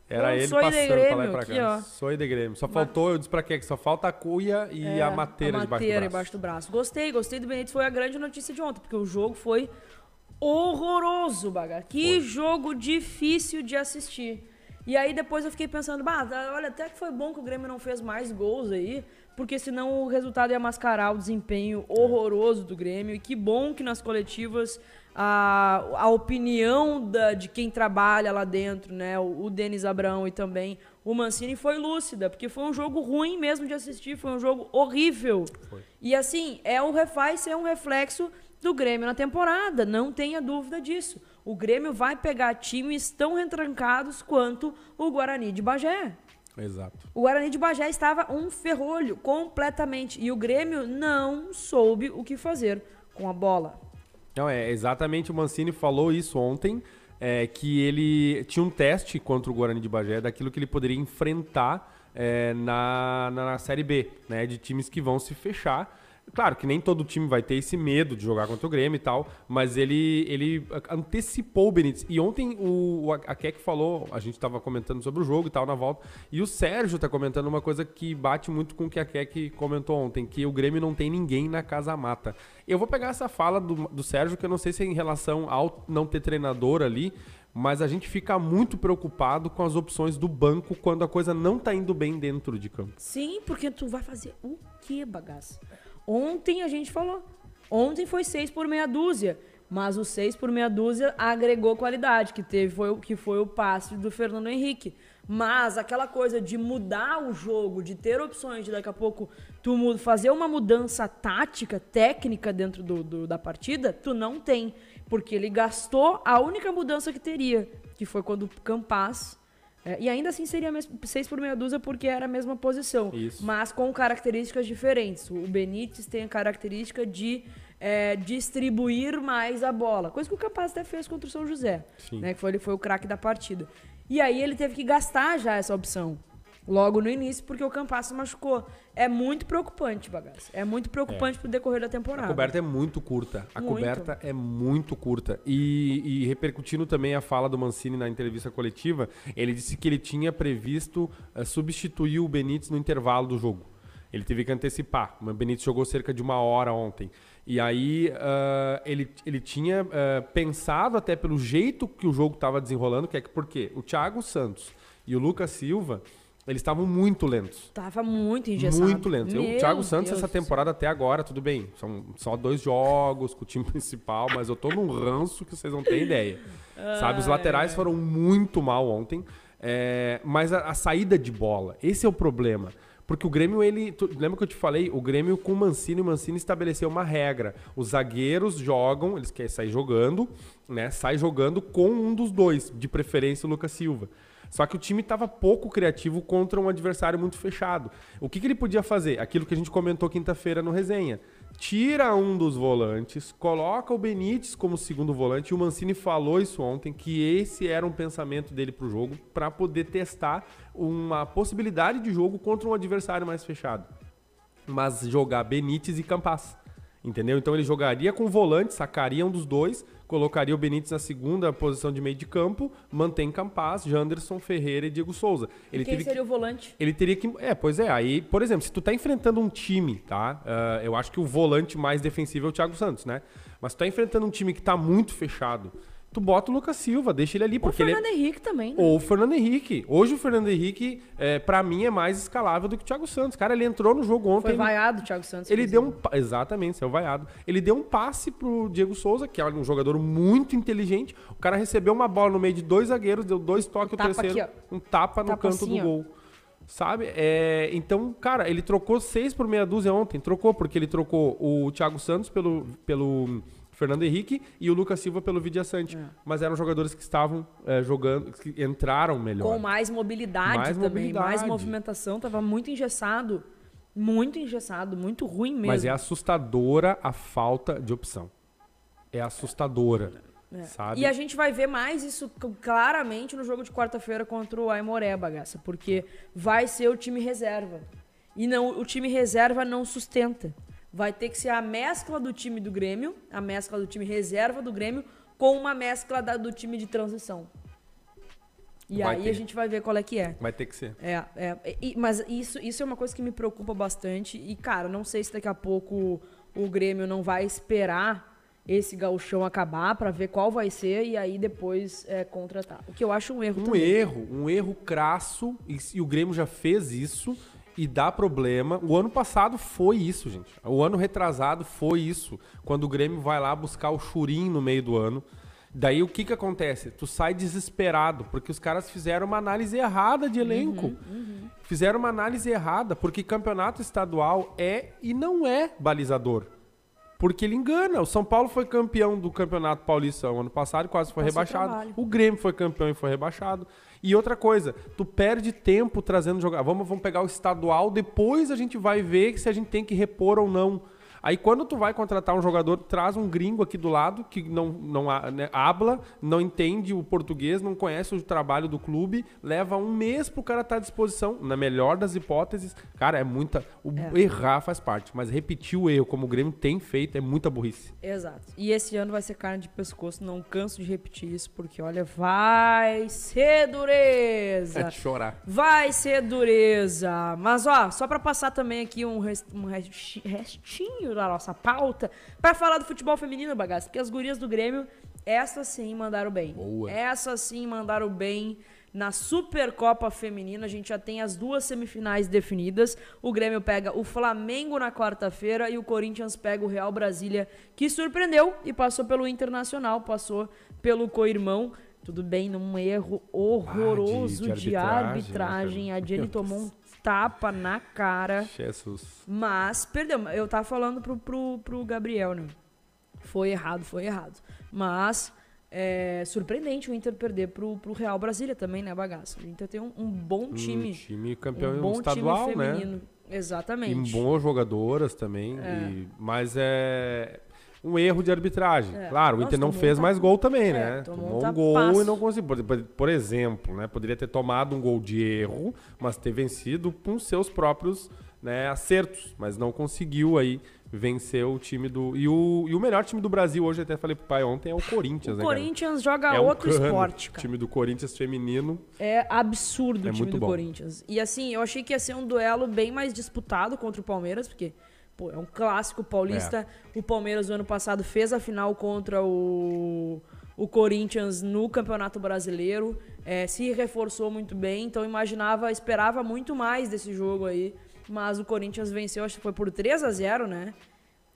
Era Pronto, ele sou de passando pra Grêmio lá e pra aqui, cá. ó. Sou de Grêmio. Só faltou, eu disse pra quê? Que só falta a cuia e É, a mateira, a debaixo mateira do braço. debaixo do braço. Gostei, gostei do Benítez. Foi a grande notícia de ontem, porque o jogo foi horroroso, bagar. Que jogo difícil de assistir. E aí depois eu fiquei pensando, bah, tá, olha, até que foi bom que o Grêmio não fez mais gols aí, porque senão o resultado ia mascarar o desempenho horroroso do Grêmio. E que bom que nas coletivas a, a opinião da- de quem trabalha lá dentro, né, o, o Denis Abrão e também o Mancini foi lúcida, porque foi um jogo ruim mesmo de assistir, foi um jogo horrível. E assim, é um refaz ser um reflexo do Grêmio na temporada, não tenha dúvida disso. O Grêmio vai pegar times tão retrancados quanto o Guarani de Bagé. Exato. O Guarani de Bagé estava um ferrolho completamente e o Grêmio não soube o que fazer com a bola. Não, é exatamente o Mancini falou isso ontem, é, que ele tinha um teste contra o Guarani de Bagé daquilo que ele poderia enfrentar é, na, na, na Série B, né? De times que vão se fechar. Claro que nem todo time vai ter esse medo de jogar contra o Grêmio e tal, mas ele, ele antecipou o Benítez. E ontem o, a Keck falou, a gente tava comentando sobre o jogo e tal na volta, e o Sérgio tá comentando uma coisa que bate muito com o que a Keck comentou ontem, que o Grêmio não tem ninguém na casa mata. Eu vou pegar essa fala do, do Sérgio, que eu não sei se é em relação ao não ter treinador ali, mas a gente fica muito preocupado com as opções do banco quando a coisa não tá indo bem dentro de campo. Sim, porque tu vai fazer o que, bagaço? Ontem a gente falou. Ontem foi seis por meia dúzia. Mas o seis por meia dúzia agregou qualidade, que teve foi, que foi o passe do Fernando Henrique. Mas aquela coisa de mudar o jogo, de ter opções, de daqui a pouco tu fazer uma mudança tática, técnica dentro do, do- da partida, tu não tem. Porque ele gastou a única mudança que teria, que foi quando o Campas é, e ainda assim seria 6 por meia dúzia porque era a mesma posição. Isso. Mas com características diferentes. O Benítez tem a característica de é, distribuir mais a bola. Coisa que o Capaz até fez contra o São José. Sim. Né, que foi, ele foi o craque da partida. E aí ele teve que gastar já essa opção. Logo no início, porque o Campas se machucou. É muito preocupante, bagaço. É muito preocupante pro decorrer da temporada. A coberta é muito curta. A Muito. coberta é muito curta. E, e repercutindo também a fala do Mancini na entrevista coletiva, ele disse que ele tinha previsto eh, substituir o Benítez no intervalo do jogo. Ele teve que antecipar. O Benítez jogou cerca de uma hora ontem. E aí ah, ele, ele tinha ah, pensado até pelo jeito que o jogo estava desenrolando, que é que porque o Thiago Santos e o Lucas Silva, eles estavam muito lentos. Tava muito engessado. Muito lento. Eu, o Thiago Santos, Deus essa temporada até agora, tudo bem. São só dois jogos com o time principal, mas eu tô num ranço que vocês não têm ideia. Sabe, os laterais foram muito mal ontem. é, mas a, a saída de bola, esse é o problema. Porque o Grêmio, ele. tu- lembra que eu te falei? O Grêmio com o Mancini, o Mancini estabeleceu uma regra. Os zagueiros jogam, eles querem sair jogando, né? Sai jogando com um dos dois, de preferência o Lucas Silva. Só que o time estava pouco criativo contra um adversário muito fechado. O que, que ele podia fazer? Aquilo que a gente comentou quinta-feira no resenha. Tira um dos volantes, coloca o Benítez como segundo volante. O Mancini falou isso ontem, que esse era um pensamento dele pro jogo, para poder testar uma possibilidade de jogo contra um adversário mais fechado. Mas jogar Benítez e Campas. Entendeu? Então ele jogaria com volante, sacaria um dos dois, colocaria o Benítez na segunda posição de meio de campo, mantém Campas, Janderson, Ferreira e Diego Souza. Ele Quem teve seria que, o volante? ele teria que. É, pois é. Aí, por exemplo, se tu tá enfrentando um time, tá? Ah, eu acho que o volante mais defensivo é o Thiago Santos, né? Mas tu tá enfrentando um time que tá muito fechado. Tu bota o Lucas Silva, deixa ele ali, O porque ele é. Fernando Henrique também, né? Ou o Fernando Henrique. Hoje o Fernando Henrique, é, para mim, é mais escalável do que o Thiago Santos. Cara, ele entrou no jogo ontem. Foi ele- vaiado o Thiago Santos. ele deu um. Exatamente, seu vaiado. Ele deu um passe pro Diego Souza, que é um jogador muito inteligente. O cara recebeu uma bola no meio de dois zagueiros, deu dois toques o Tapa terceiro. aqui, um tapa no Tapa canto assim, do ó. gol. Sabe? É, então, cara, ele trocou seis por meia dúzia ontem. Trocou, porque ele trocou o Thiago Santos pelo, pelo Fernando Henrique e o Lucas Silva pelo Vidia Sante. Mas eram jogadores que estavam é, jogando, que entraram melhor. Com mais mobilidade Mais também, mobilidade. mais movimentação. Tava muito engessado. Muito engessado, muito ruim mesmo. Mas é assustadora a falta de opção. É assustadora. É. E a gente vai ver mais isso claramente no jogo de quarta-feira contra o Aimoré, bagaça. Porque vai ser o time reserva. E não, o time reserva não sustenta. Vai ter que ser a mescla do time do Grêmio, a mescla do time reserva do Grêmio, com uma mescla da- do time de transição. E Vai aí ter. a gente vai ver qual é que é. Vai ter que ser. É, é. E- mas isso, isso é uma coisa que me preocupa bastante. E, cara, não sei se daqui a pouco o Grêmio não vai esperar esse gauchão acabar pra ver qual vai ser e aí depois é, contratar. O que eu acho um erro Um também. erro, um erro crasso, e, e o Grêmio já fez isso e dá problema. O ano passado foi isso, gente. O ano retrasado foi isso. Quando o Grêmio vai lá buscar o Churim no meio do ano. Daí o que que acontece? Tu sai desesperado, porque os caras fizeram uma análise errada de elenco. Fizeram uma análise errada, porque campeonato estadual é e não é balizador. Porque ele engana. O São Paulo foi campeão do Campeonato Paulista ano passado e quase foi Passou rebaixado. trabalho. O Grêmio foi campeão e foi rebaixado. E outra coisa, tu perde tempo trazendo jogar. Vamos, vamos pegar o estadual, depois a gente vai ver se a gente tem que repor ou não. Aí quando tu vai contratar um jogador, traz um gringo aqui do lado que não, não né, habla, não entende o português, não conhece o trabalho do clube, leva um mês pro cara estar à disposição. Na melhor das hipóteses, cara, é muita. O É. errar faz parte, mas repetir o erro como o Grêmio tem feito é muita burrice. Exato. E esse ano vai ser carne de pescoço, não canso de repetir isso, porque olha, vai ser dureza. É chorar. Vai ser dureza. Mas, ó, só pra passar também aqui um, res- um resti- restinho da nossa pauta, pra falar do futebol feminino, bagaço, porque as gurias do Grêmio, essas sim mandaram bem. Boa. Essas sim mandaram bem. Na Supercopa Feminina, a gente já tem as duas semifinais definidas. O Grêmio pega o Flamengo na quarta-feira e o Corinthians pega o Real Brasília, que surpreendeu e passou pelo Internacional, passou pelo co-irmão. Tudo bem, num erro horroroso Ah, de- de, de arbitragem, arbitragem. né, A cara? Jenny tomou um. Tapa na cara. Jesus. Mas perdeu. Eu tava falando pro, pro, pro Gabriel, né? Foi errado, foi errado. Mas é surpreendente o Inter perder pro, pro Real Brasília também, né, bagaço? O Inter tem um, um bom time. Um time campeão um bom estadual, time né? feminino. E Exatamente. boas jogadoras também. É. e- mas é um erro de arbitragem. É. Claro, o Nossa, Inter não fez um mais gol também, É, né? tomou Tomou um gol tapaço. e não conseguiu. Por, por exemplo, né? Poderia ter tomado um gol de erro, mas ter vencido com seus próprios né, acertos. Mas não conseguiu aí vencer o time do. E o, e o melhor time do Brasil hoje, até falei pro pai ontem, é o Corinthians, O né? cara? Corinthians joga É um outro cano. esporte, O cara. time do Corinthians feminino. É absurdo É o time muito do bom. Corinthians. E assim, eu achei que ia ser um duelo bem mais disputado contra o Palmeiras, porque, pô, é um clássico paulista. É. O Palmeiras, no ano passado, fez a final contra o, o Corinthians no Campeonato Brasileiro. É, se reforçou muito bem, então imaginava, esperava muito mais desse jogo aí. Mas o Corinthians venceu, acho que foi por 3 a 0 né?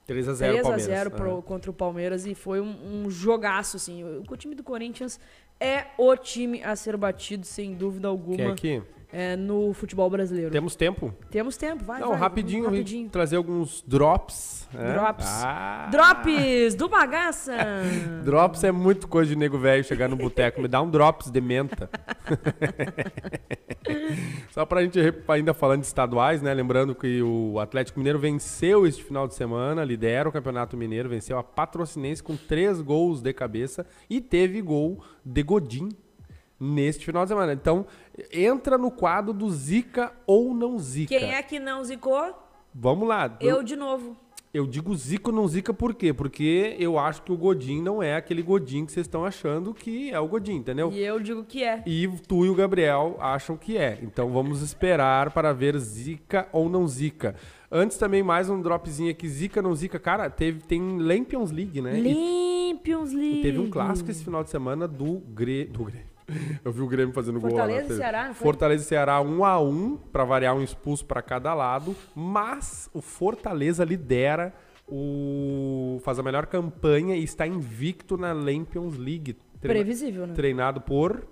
3x0 3 a Palmeiras. 0 pro- Aham. contra o Palmeiras e foi um, um jogaço, assim. O, o time do Corinthians é o time a ser batido, sem dúvida alguma, Quer aqui? É, no futebol brasileiro. Temos tempo? Temos tempo, vai, Não, vai, rapidinho, vamos rapidinho. trazer alguns drops. né? Drops. Ah. Drops do bagaça! Drops é muito coisa de nego velho chegar no boteco. Me dá um drops de menta. Só pra gente ainda falando de estaduais, né? Lembrando que o Atlético Mineiro venceu este final de semana, lidera o Campeonato Mineiro, venceu a Patrocinense com três gols de cabeça e teve gol de Godin neste final de semana. Então, entra no quadro do Zica ou não Zica. Quem é que não zicou? Vamos lá. Eu de novo. Eu digo zica ou não zica por quê? Porque eu acho que o Godin não é aquele Godin que vocês estão achando que é o Godin, entendeu? E eu digo que é. E tu e o Gabriel acham que é. Então vamos esperar para ver zica ou não zica. Antes também mais um dropzinho aqui, zica não zica. Cara, teve, tem Lampions League, né? E Lampions League. teve um clássico esse final de semana do Grêmio. Do. Eu vi o Grêmio fazendo gol lá. Fortaleza e. Ceará, foi? Fortaleza e Ceará 1 a 1 para variar um expulso para cada lado, mas o Fortaleza lidera o faz a melhor campanha e está invicto na Lampions League, tre- Previsível, né? treinado por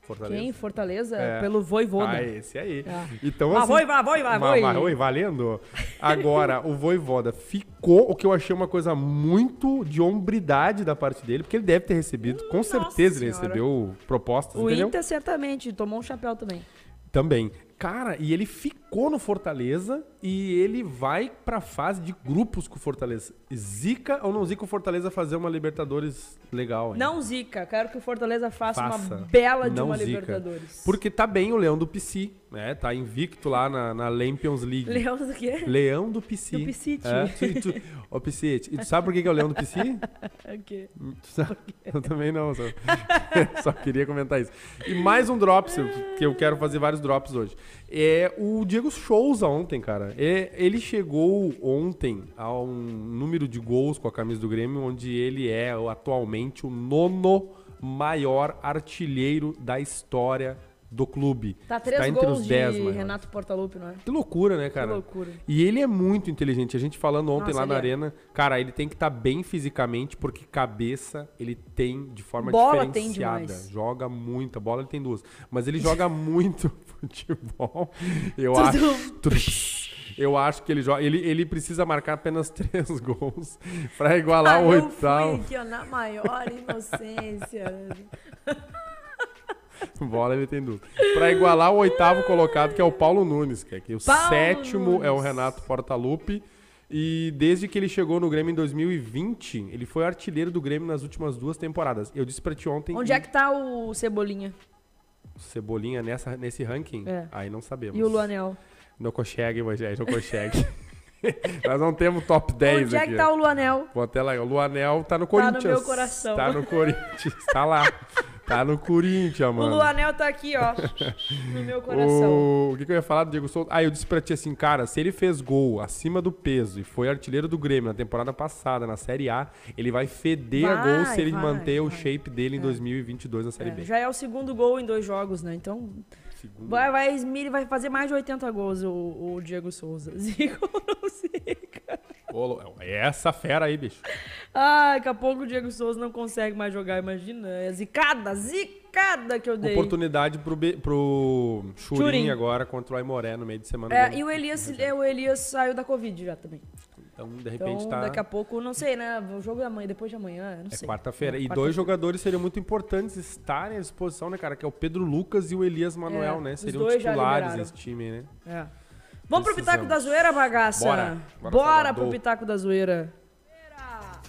Fortaleza. Quem? Fortaleza? É. Pelo Voivoda. Ah, esse aí. Ah. Então, Mas assim, vai, vai, voi. ma- oi, valendo. Agora, o Voivoda ficou, o que eu achei uma coisa muito de hombridade da parte dele, porque ele deve ter recebido, com Nossa certeza ele Senhora. recebeu propostas, O entendeu? Inter certamente tomou um chapéu também. Também. Cara, e ele ficou no Fortaleza e ele vai pra fase de grupos com o Fortaleza. Zica ou não zica o Fortaleza fazer uma Libertadores legal? hein? Não zica, quero que o Fortaleza faça, Faça. uma bela de Não uma zica. Libertadores. Porque tá bem o Leão do PC, né? Tá invicto lá na, na Lampions League. Leão do quê? Leão do PC. Do Piscite. É, tu, tu, Piscite, e tu sabe por que que é o Leão do PC? O quê? Eu também não, só, só queria comentar isso. E mais um drops, que eu quero fazer vários drops hoje. É o Diego Souza ontem, cara. É, ele chegou ontem a um número de gols com a camisa do Grêmio, onde ele é atualmente o nono maior artilheiro da história do clube. Tá três Está entre gols os de 10 maiores. Renato Portaluppi, não é? Que loucura, né, cara? Que loucura. E ele é muito inteligente. A gente falando ontem Nossa, lá na é. arena, cara, ele tem que estar bem fisicamente, porque cabeça ele tem de forma Bola tem diferenciada. demais. Joga muita. Bola ele tem duas. Mas ele joga muito futebol. Eu acho. Eu acho que ele joga. Ele, ele precisa marcar apenas três gols pra igualar o Ah, eu oitavo. fui aqui, ó, na maior inocência. Bola ele tem duas. Pra igualar o oitavo colocado, que é o Paulo Nunes, que é que o Paulo sétimo é o Nunes. Renato Portaluppi. E desde que ele chegou no Grêmio em 2020, ele foi artilheiro do Grêmio nas últimas duas temporadas. Eu disse pra ti ontem. Onde é que tá o Cebolinha? Cebolinha nessa, nesse ranking? É. Aí não sabemos. E o Luanel? Não consegue, Moisés, não consegue. Nós não temos top 10 Onde é aqui. que tá o Luanel? Vou até lá. O Luanel tá no Tá no Corinthians. meu coração. Tá no Corinthians. Tá lá. Tá no Corinthians, O mano. Luanel tá aqui, ó, no meu coração. O... o que, que eu ia falar do Diego Souza? Ah, eu disse pra ti assim, cara, se ele fez gol acima do peso e foi artilheiro do Grêmio na temporada passada, na Série A, ele vai feder a gol Vai, se ele vai, manter o vai. shape dele em 2022 na Série É, B. já é o segundo gol em dois jogos, né? Então, Segundo. vai, vai, vai fazer mais de 80 gols o, o Diego Souza. Zica ou não zica? Lu- é essa fera aí, bicho. Ah, daqui a pouco o Diego Souza não consegue mais jogar, imagina. É zicada, zicada que eu dei. Oportunidade pro, Be... pro Churin, Churin. agora contra o Aimoré no meio de semana. É, e o Elias, o Elias saiu da Covid já também. Então, de repente, Então, tá... daqui a pouco, não sei, né? O jogo é amanhã, depois de amanhã, não É sei. quarta-feira. É, e quarta-feira. dois jogadores seriam muito importantes estarem à disposição, né, cara? Que é o Pedro Lucas e o Elias Manuel, É, né? Seriam titulares nesse time, né? É. Vamos pro. Pitaco da Zoeira, bagaça? Bora. Bora, pro Pitaco da Zoeira.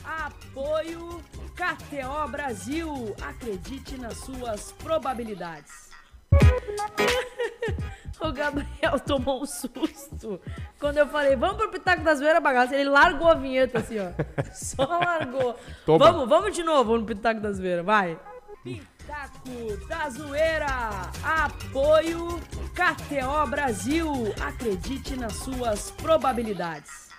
Apoio KTO Brasil. Acredite nas suas probabilidades. o Gabriel tomou um susto. Quando eu falei, vamos pro Pitaco da Zoeira, bagaça, ele largou a vinheta assim, ó. Só largou. Toma. Vamos, vamos de novo no Pitaco da Zoeira, vai. Pitaco da Zoeira. Apoio KTO Brasil. Acredite nas suas probabilidades.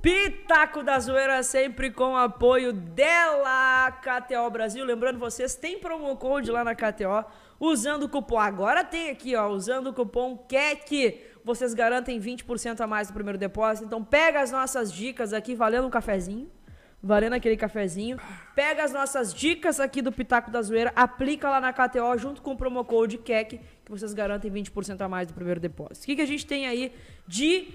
Pitaco da Zoeira sempre com apoio dela, KTO Brasil. Lembrando vocês, tem promo code lá na KTO. Usando o cupom, agora tem aqui, ó, usando o cupom KEC, vocês garantem 20% a mais do primeiro depósito. Então pega as nossas dicas aqui, valendo um cafezinho, valendo aquele cafezinho. Pega as nossas dicas aqui do Pitaco da Zoeira, aplica lá na KTO junto com o promo code KEC, que vocês garantem 20% a mais do primeiro depósito. O que, que a gente tem aí de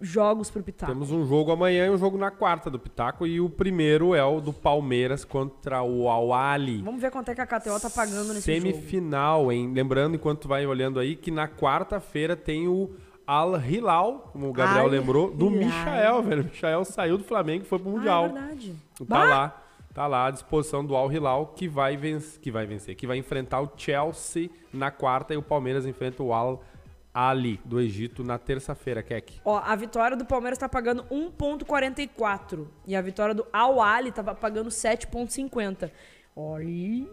jogos pro Pitaco? Temos um jogo amanhã e um jogo na quarta do Pitaco. E o primeiro é o do Palmeiras contra o Awali. Vamos ver quanto é que a KTO tá pagando nesse jogo. Semifinal, hein? Lembrando, enquanto tu vai olhando aí, que na quarta-feira tem o Al Hilal, como o Gabriel Al lembrou, do Hilal. Michael, velho. O Michael saiu do Flamengo e foi pro Ah, Mundial. é verdade. Tá Bah! lá, tá lá à disposição do Al Hilal que vai vencer, que vai vencer, que vai enfrentar o Chelsea na quarta e o Palmeiras enfrenta o Al Ali, do Egito, na terça-feira, Kek. Ó, a vitória do Palmeiras tá pagando 1,44. E a vitória do Al Ali tava pagando 7,50. Olha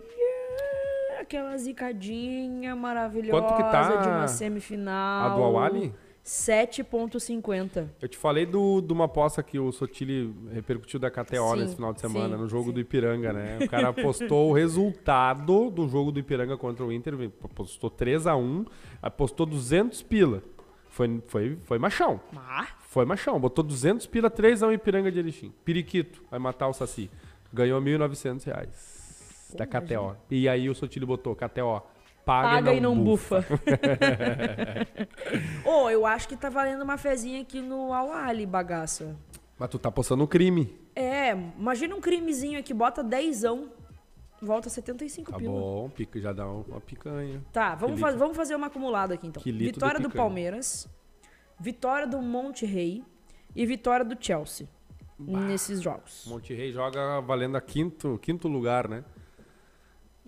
aquela zicadinha maravilhosa Quanto que tá de uma A semifinal. do Awali? 7,50. Eu te falei do, de uma aposta que o Sotile repercutiu da KTO Sim, nesse final de semana, sim, no jogo sim. do Ipiranga, né? O cara postou o resultado do jogo do Ipiranga contra o Inter, postou 3x1, apostou 200 pila. Foi, foi, foi machão. Ah, Foi machão. Botou 200 pila, 3x1 Ipiranga de Erechim. Periquito, vai matar o Saci. Ganhou 1.900 reais da KTO. E aí o Sotile botou, KTO, paga, paga e não, bufa. bufa. Ô, eu acho que tá valendo uma fezinha aqui no Al Ali, bagaça. Mas tu tá postando um crime. É, imagina um crimezinho aqui, bota dezão, volta 75 Tá pila. bom, pica, já dá uma picanha. Tá, vamos, faz- vamos fazer uma acumulada aqui então. Vitória do. Palmeiras, vitória do Monte Rei e vitória do Chelsea nesses jogos. Monte Rei joga valendo a quinto, quinto lugar, né?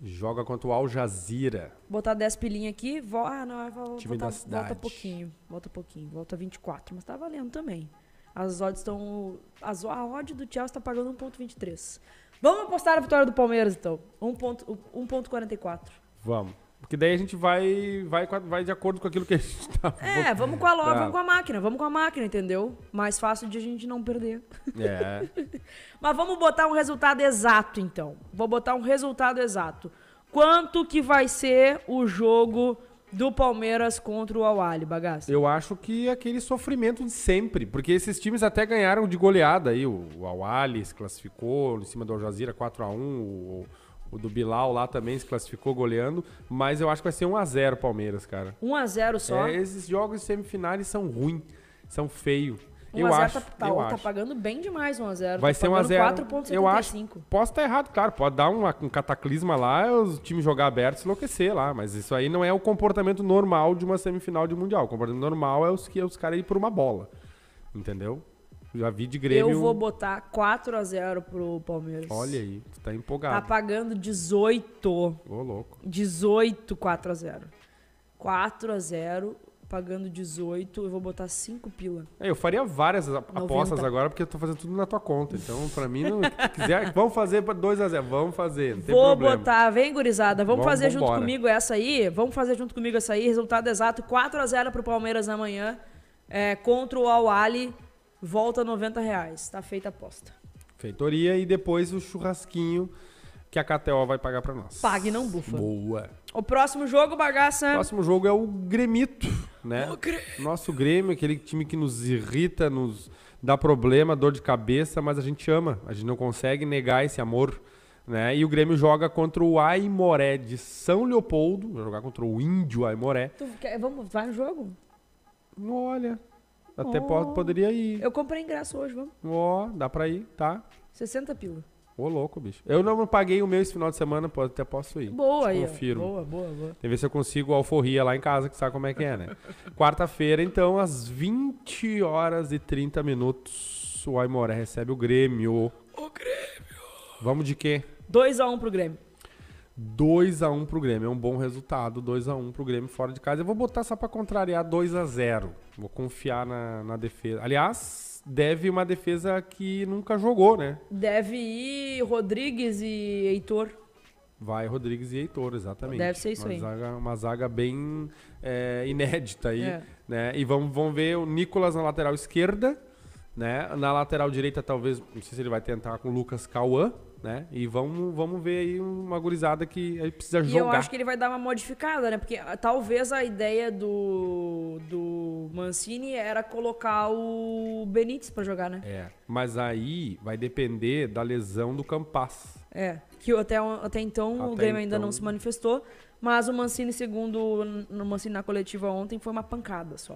Joga contra o Al Jazeera. Botar 10 pilinha aqui, vo... ah, não, volta, Time da volta cidade. pouquinho, volta pouquinho, volta 24, mas tá valendo também. As odds estão, as, a odd do Chelsea tá pagando 1.23. Vamos apostar a vitória do Palmeiras então, 1.44. Vamos. Porque daí a gente vai, vai, vai de acordo com aquilo que a gente tá. É, vamos com a loja, Tá. vamos com a máquina, vamos com a máquina, entendeu? Mais fácil de a gente não perder. É. Mas vamos botar um resultado exato, então. Vou botar um resultado exato. Quanto que vai ser o jogo do Palmeiras contra o Awali, bagaço? Eu acho que aquele sofrimento de sempre. Porque esses times até ganharam de goleada aí. O, o Awali se classificou em cima do Al Jazeera 4x1. O, o do Bilal lá também se classificou goleando. Mas eu acho que vai ser 1x0 Palmeiras, cara. 1x0 só. É, esses jogos de semifinais são ruins. São feios. 1x0 eu acho. tá, tá, eu tá acho. pagando bem demais 1x0. Vai tá ser pagando 1x0. Eu acho. 4,75. Posso estar errado, claro. Pode dar uma- um cataclisma lá, os times jogar aberto e se enlouquecer lá. Mas isso aí não é o comportamento normal de uma semifinal de Mundial. O comportamento normal é os, que, os caras ir por uma bola. Entendeu? Já vi de Grêmio. Eu vou botar 4x0 pro Palmeiras. Olha aí, tu tá Tá empolgado. pagando 18. Ô, louco. 18, 4x0. 4x0, pagando 18. Eu vou botar 5 pila. É, eu faria várias ap- apostas 90. agora, porque eu tô fazendo tudo na tua conta. Então, pra mim, não, se quiser, vamos fazer pra 2x0. Vamos fazer, não tem Vou problema. botar, vem gurizada, vamos, Vamos- fazer junto vambora. comigo essa aí. Vamos fazer junto comigo essa aí. Resultado exato: 4x0 pro Palmeiras amanhã. É, contra o Al Ali. Volta 90 reais. Tá feita a aposta. Feitoria e depois o churrasquinho que a KTO vai pagar pra nós. Pague, não bufa. Boa. O próximo jogo, bagaça. O próximo jogo é o Gremito, né? Nosso Grêmio, aquele time que nos irrita, nos dá problema, dor de cabeça, mas a gente ama. A gente não consegue negar esse amor, né? E o Grêmio joga contra o Aimoré de São Leopoldo, vai jogar contra o Índio Aimoré. Tu quer- vamos, vai no jogo? Olha, até Oh. po- poderia ir. Eu comprei ingresso hoje, vamos. Ó, dá pra ir, tá? 60 pila. Ô, louco, bicho. Eu não paguei o meu esse final de semana, pô, até posso ir. Boa aí. ó. Confirmo. Boa, boa, boa. Tem que ver se eu consigo alforria lá em casa, que sabe como é que é, né? Quarta-feira, então, às 20 horas e 30 minutos, o Aimoré recebe o Grêmio. O Grêmio! Vamos de quê? 2x1 pro Grêmio. 2x1 pro Grêmio. É um bom resultado, 2x1 pro Grêmio fora de casa. Eu vou botar só pra contrariar 2x0. Vou confiar na, na defesa. Aliás, deve uma defesa que nunca jogou, né? Deve ir Rodrigues e Heitor. Vai Rodrigues e Heitor, exatamente. Deve ser isso uma aí. Zaga, uma zaga bem é, inédita aí. É. Né? E vamos, vamos ver o Nicolas na lateral esquerda. Né? Na lateral direita, talvez, não sei se ele vai tentar com o Lucas Cauã. Né? E vamos, vamos ver aí uma gurizada que aí precisa E jogar. eu acho que ele vai dar uma modificada, né? Porque ah, talvez a ideia do, do Mancini era colocar o Benítez pra jogar, né? É, mas aí vai depender da lesão do Campas. É. Que o- até, até então o Até Grêmio ainda então- não se manifestou. Mas o Mancini, segundo o Mancini na coletiva ontem, foi uma pancada só.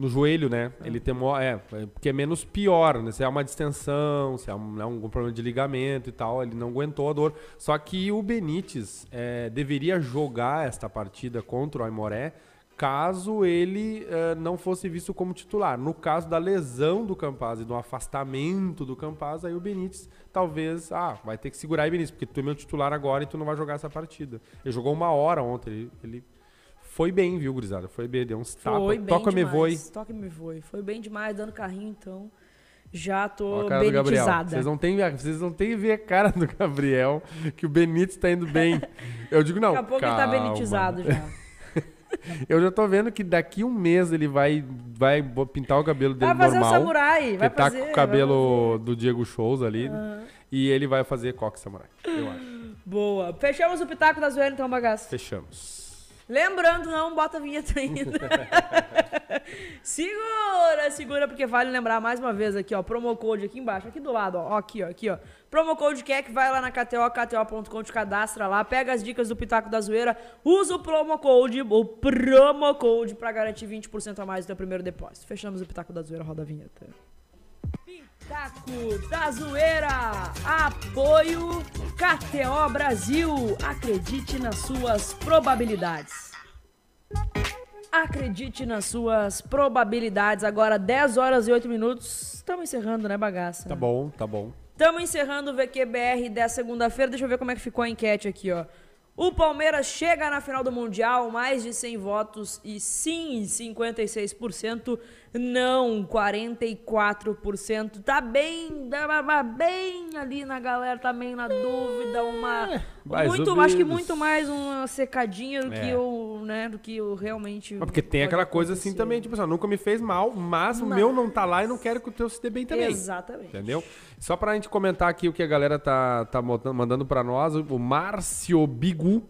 No joelho, né? Ele tem é, é, porque é menos pior, né? Se é uma distensão, se é um, né, problema de ligamento e tal, ele não aguentou a dor. Só que o Benítez é, deveria jogar esta partida contra o Aimoré caso ele é, não fosse visto como titular. No caso da lesão do Campaz e do afastamento do Campaz, aí o Benítez talvez, ah, vai ter que segurar aí, Benítez, porque tu é meu titular agora e tu não vai jogar essa partida. Ele jogou uma hora ontem, ele, ele foi bem, viu, gurizada? Foi bem, deu uns tapas. Foi bem Toca me demais. voe. Toca me voe. Foi bem demais, dando carrinho, então. Já tô a cara do Gabriel. benetizada. Vocês não têm vocês não têm ver a cara do Gabriel que o Benítez tá indo bem. Eu digo não. Daqui a pouco calma. ele tá benetizado já. Eu já tô vendo que daqui um mês ele vai vai pintar o cabelo dele Vai fazer o normal. samurai, vai ele tá fazer. com o cabelo do Diego Shows ali. Aham. E ele vai fazer coque samurai. Eu acho. Boa. Fechamos o Pitaco da Zoeira, então, bagaço. Fechamos. Lembrando, não bota a vinheta ainda. segura, segura, porque vale lembrar mais uma vez aqui, ó. Promo code aqui embaixo, aqui do lado, ó. Aqui, ó, aqui, ó. Promo code QUEC, vai lá na KTO, KTO.com, te cadastra lá, pega as dicas do Pitaco da Zoeira, usa o promo code, o promo code pra garantir 20% a mais do teu primeiro depósito. Fechamos o Pitaco da Zoeira, roda a vinheta. Pitaco da Zoeira. Apoio KTO Brasil. Acredite nas suas probabilidades. Acredite nas suas probabilidades. Agora 10 horas e 8 minutos. Estamos encerrando, né, bagaça? Tá bom, tá bom. Estamos encerrando o VQBR dessa segunda-feira. Deixa eu ver como é que ficou a enquete aqui, ó. O Palmeiras chega na final do Mundial, mais de 100 votos e sim, 56%, não, 44%. Tá bem, tá bem ali na galera, tá bem na dúvida, uma mais muito, acho que muito mais uma secadinha do que É. o, né, do que o realmente Mas porque tem aquela coisa assim acontecer. também, tipo assim, nunca me fez mal, mas o meu não tá lá e não quero que o teu se dê bem também. Exatamente. Entendeu? Só pra gente comentar aqui o que a galera tá, tá mandando pra nós, o Márcio Bigu.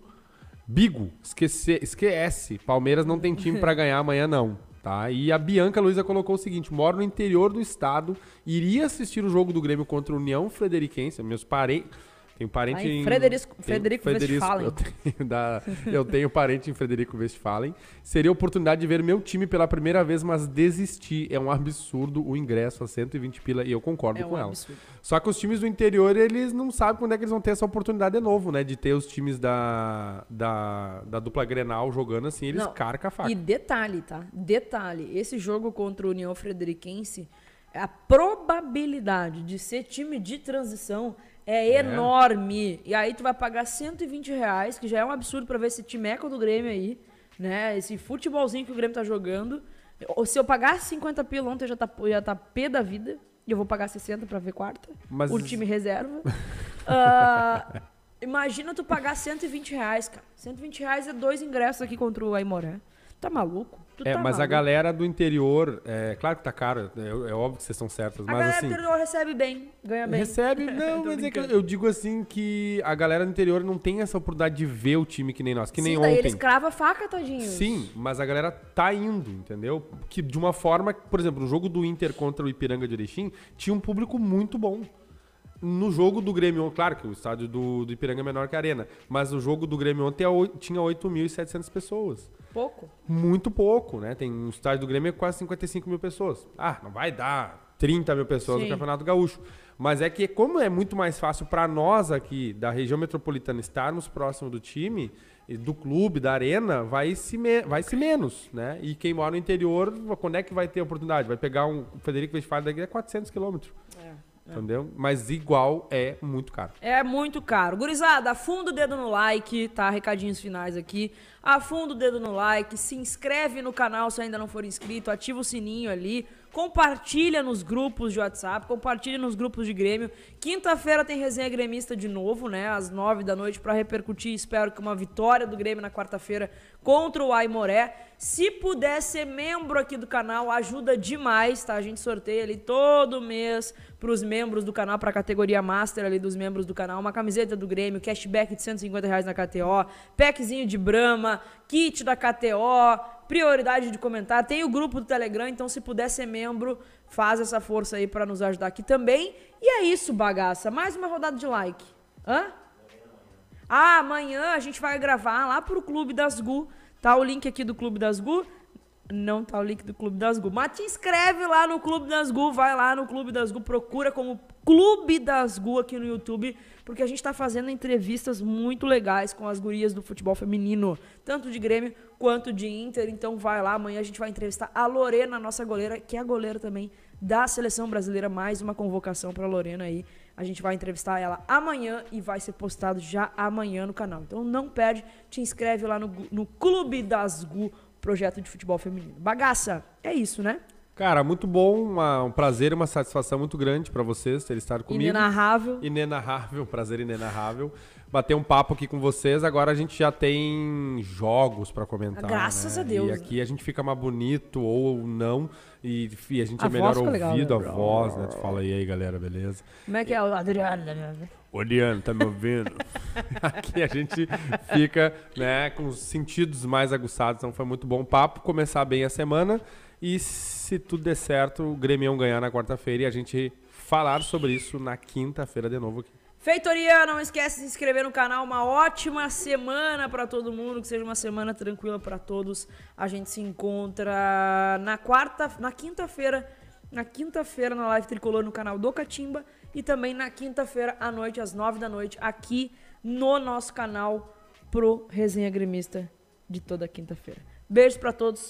Bigo, esquece, esquece. Palmeiras não tem time pra ganhar amanhã, não. Tá? E a Bianca Luiza colocou o seguinte: moro no interior do estado, iria assistir o jogo do Grêmio contra o União Frederiquense. Meus parentes. Parente Ah, em em. Frederico- tenho- Frederico Westphalen. Eu tenho, da- eu tenho parente em Frederico Westphalen. Seria a oportunidade de ver meu time pela primeira vez, mas desisti. É um absurdo o ingresso a 120 pila e eu concordo É com um ela. absurdo. Só que os times do interior, eles não sabem quando é que eles vão ter essa oportunidade de novo, né? De ter os times da, da, da dupla Grenal jogando assim, eles Não, carcam a faca. E detalhe, tá? Detalhe, esse jogo contra o União Frederiquense, a probabilidade de ser time de transição é, enorme. E aí tu vai pagar 120 reais, que já é um absurdo pra ver esse timeco do Grêmio aí, né? Esse futebolzinho que o Grêmio tá jogando. Ou Se eu pagar 50 pila ontem, eu já tá, eu já tá pé da vida. E eu vou pagar 60 pra ver quarta. Mas- O time reserva. Ah, imagina tu pagar 120 reais, cara. 120 reais é dois ingressos aqui contra o Aimoré. Tá maluco? É, tá mas a maluco. galera do interior, é claro que tá caro, é, é óbvio que vocês estão certas, A mas galera assim. do interior recebe bem, ganha bem. Recebe, não, mas é que eu, digo assim que a galera do interior não tem essa oportunidade de ver o time que nem nós, que nem Sim, daí ontem. eles cravam a faca, tadinho. Sim, mas a galera tá indo, entendeu? Que de uma forma, por exemplo, no jogo do Inter contra o Ipiranga de Erechim, tinha um público muito bom. No jogo do Grêmio, claro que o estádio do, do Ipiranga é menor que a Arena, mas o jogo do Grêmio ontem é tinha 8.700 pessoas. Pouco. Muito pouco, né? Tem um estádio do Grêmio é quase 55 mil pessoas. Ah, não vai dar 30 mil pessoas Sim. no Campeonato Gaúcho. Mas é que, como é muito mais fácil para nós aqui da região metropolitana estarmos próximo do time, do clube, da arena, vai se, vai se menos, né? E quem mora no interior, quando é que vai ter oportunidade? Vai pegar um Federico Westphalen daqui a 400 quilômetros, entendeu? Mas igual é muito caro. É muito caro. Gurizada, afunda o dedo no like, tá? Recadinhos finais aqui. Afunda o dedo no like, se inscreve no canal se ainda não for inscrito, ativa o sininho ali, compartilha nos grupos de WhatsApp, compartilha nos grupos de Grêmio. Quinta-feira tem resenha gremista de novo, né? Às nove da noite pra repercutir. Espero que uma vitória do Grêmio na quarta-feira contra o Aimoré. Se puder ser membro aqui do canal, ajuda demais, tá? A gente sorteia ali todo mês pros membros do canal, pra categoria Master ali dos membros do canal, uma camiseta do Grêmio, cashback de 150 reais na KTO, packzinho de Brahma, kit da KTO, prioridade de comentário. Tem o grupo do Telegram, então se puder ser membro, faz essa força aí pra nos ajudar aqui também. E é isso, bagaça. Mais uma rodada de like. Hã? Ah, amanhã a gente vai gravar lá pro Clube das Gu. Tá o link aqui do Clube das Gu. Não tá o link do Clube das Gu. Mas te inscreve lá no Clube das Gu. Vai lá no Clube das Gu. Procura como Clube das Gu aqui no YouTube. Porque a gente tá fazendo entrevistas muito legais com as gurias do futebol feminino. Tanto de Grêmio quanto de Inter. Então vai lá. Amanhã a gente vai entrevistar a Lorena, nossa goleira. Que é goleira também da Seleção Brasileira. Mais uma convocação pra Lorena aí. A gente vai entrevistar ela amanhã e vai ser postado já amanhã no canal. Então não perde, te inscreve lá no, no Clube das Gu, projeto de futebol feminino. Bagaça, é isso, né? Cara, muito bom, uma- um prazer e uma satisfação muito grande pra vocês terem estado comigo. Inenarrável. Inenarrável, prazer inenarrável. Bater um papo aqui com vocês. Agora a gente já tem jogos pra comentar. Graças né? a Deus, E aqui a gente fica mais bonito ou não. E, e a gente A é melhor fica legal, ouvido, né? a voz, né? Tu fala aí, aí, galera, beleza? Como é que é o Adriano? né? Oliano, tá me ouvindo? Aqui a gente fica né, com os sentidos mais aguçados. Então foi muito bom o papo. Começar bem a semana. E se tudo der certo, o Grêmio ganhar na quarta-feira e a gente falar sobre isso na quinta-feira de novo aqui. Feitoria, não esquece de se inscrever no canal. Uma ótima semana pra todo mundo, que seja uma semana tranquila pra todos. A gente se encontra na quarta, na quinta-feira, na quinta-feira na live tricolor no canal do Catimba e também na quinta-feira à noite às nove da noite aqui no nosso canal pro Resenha Gremista de toda quinta-feira. Beijos pra todos.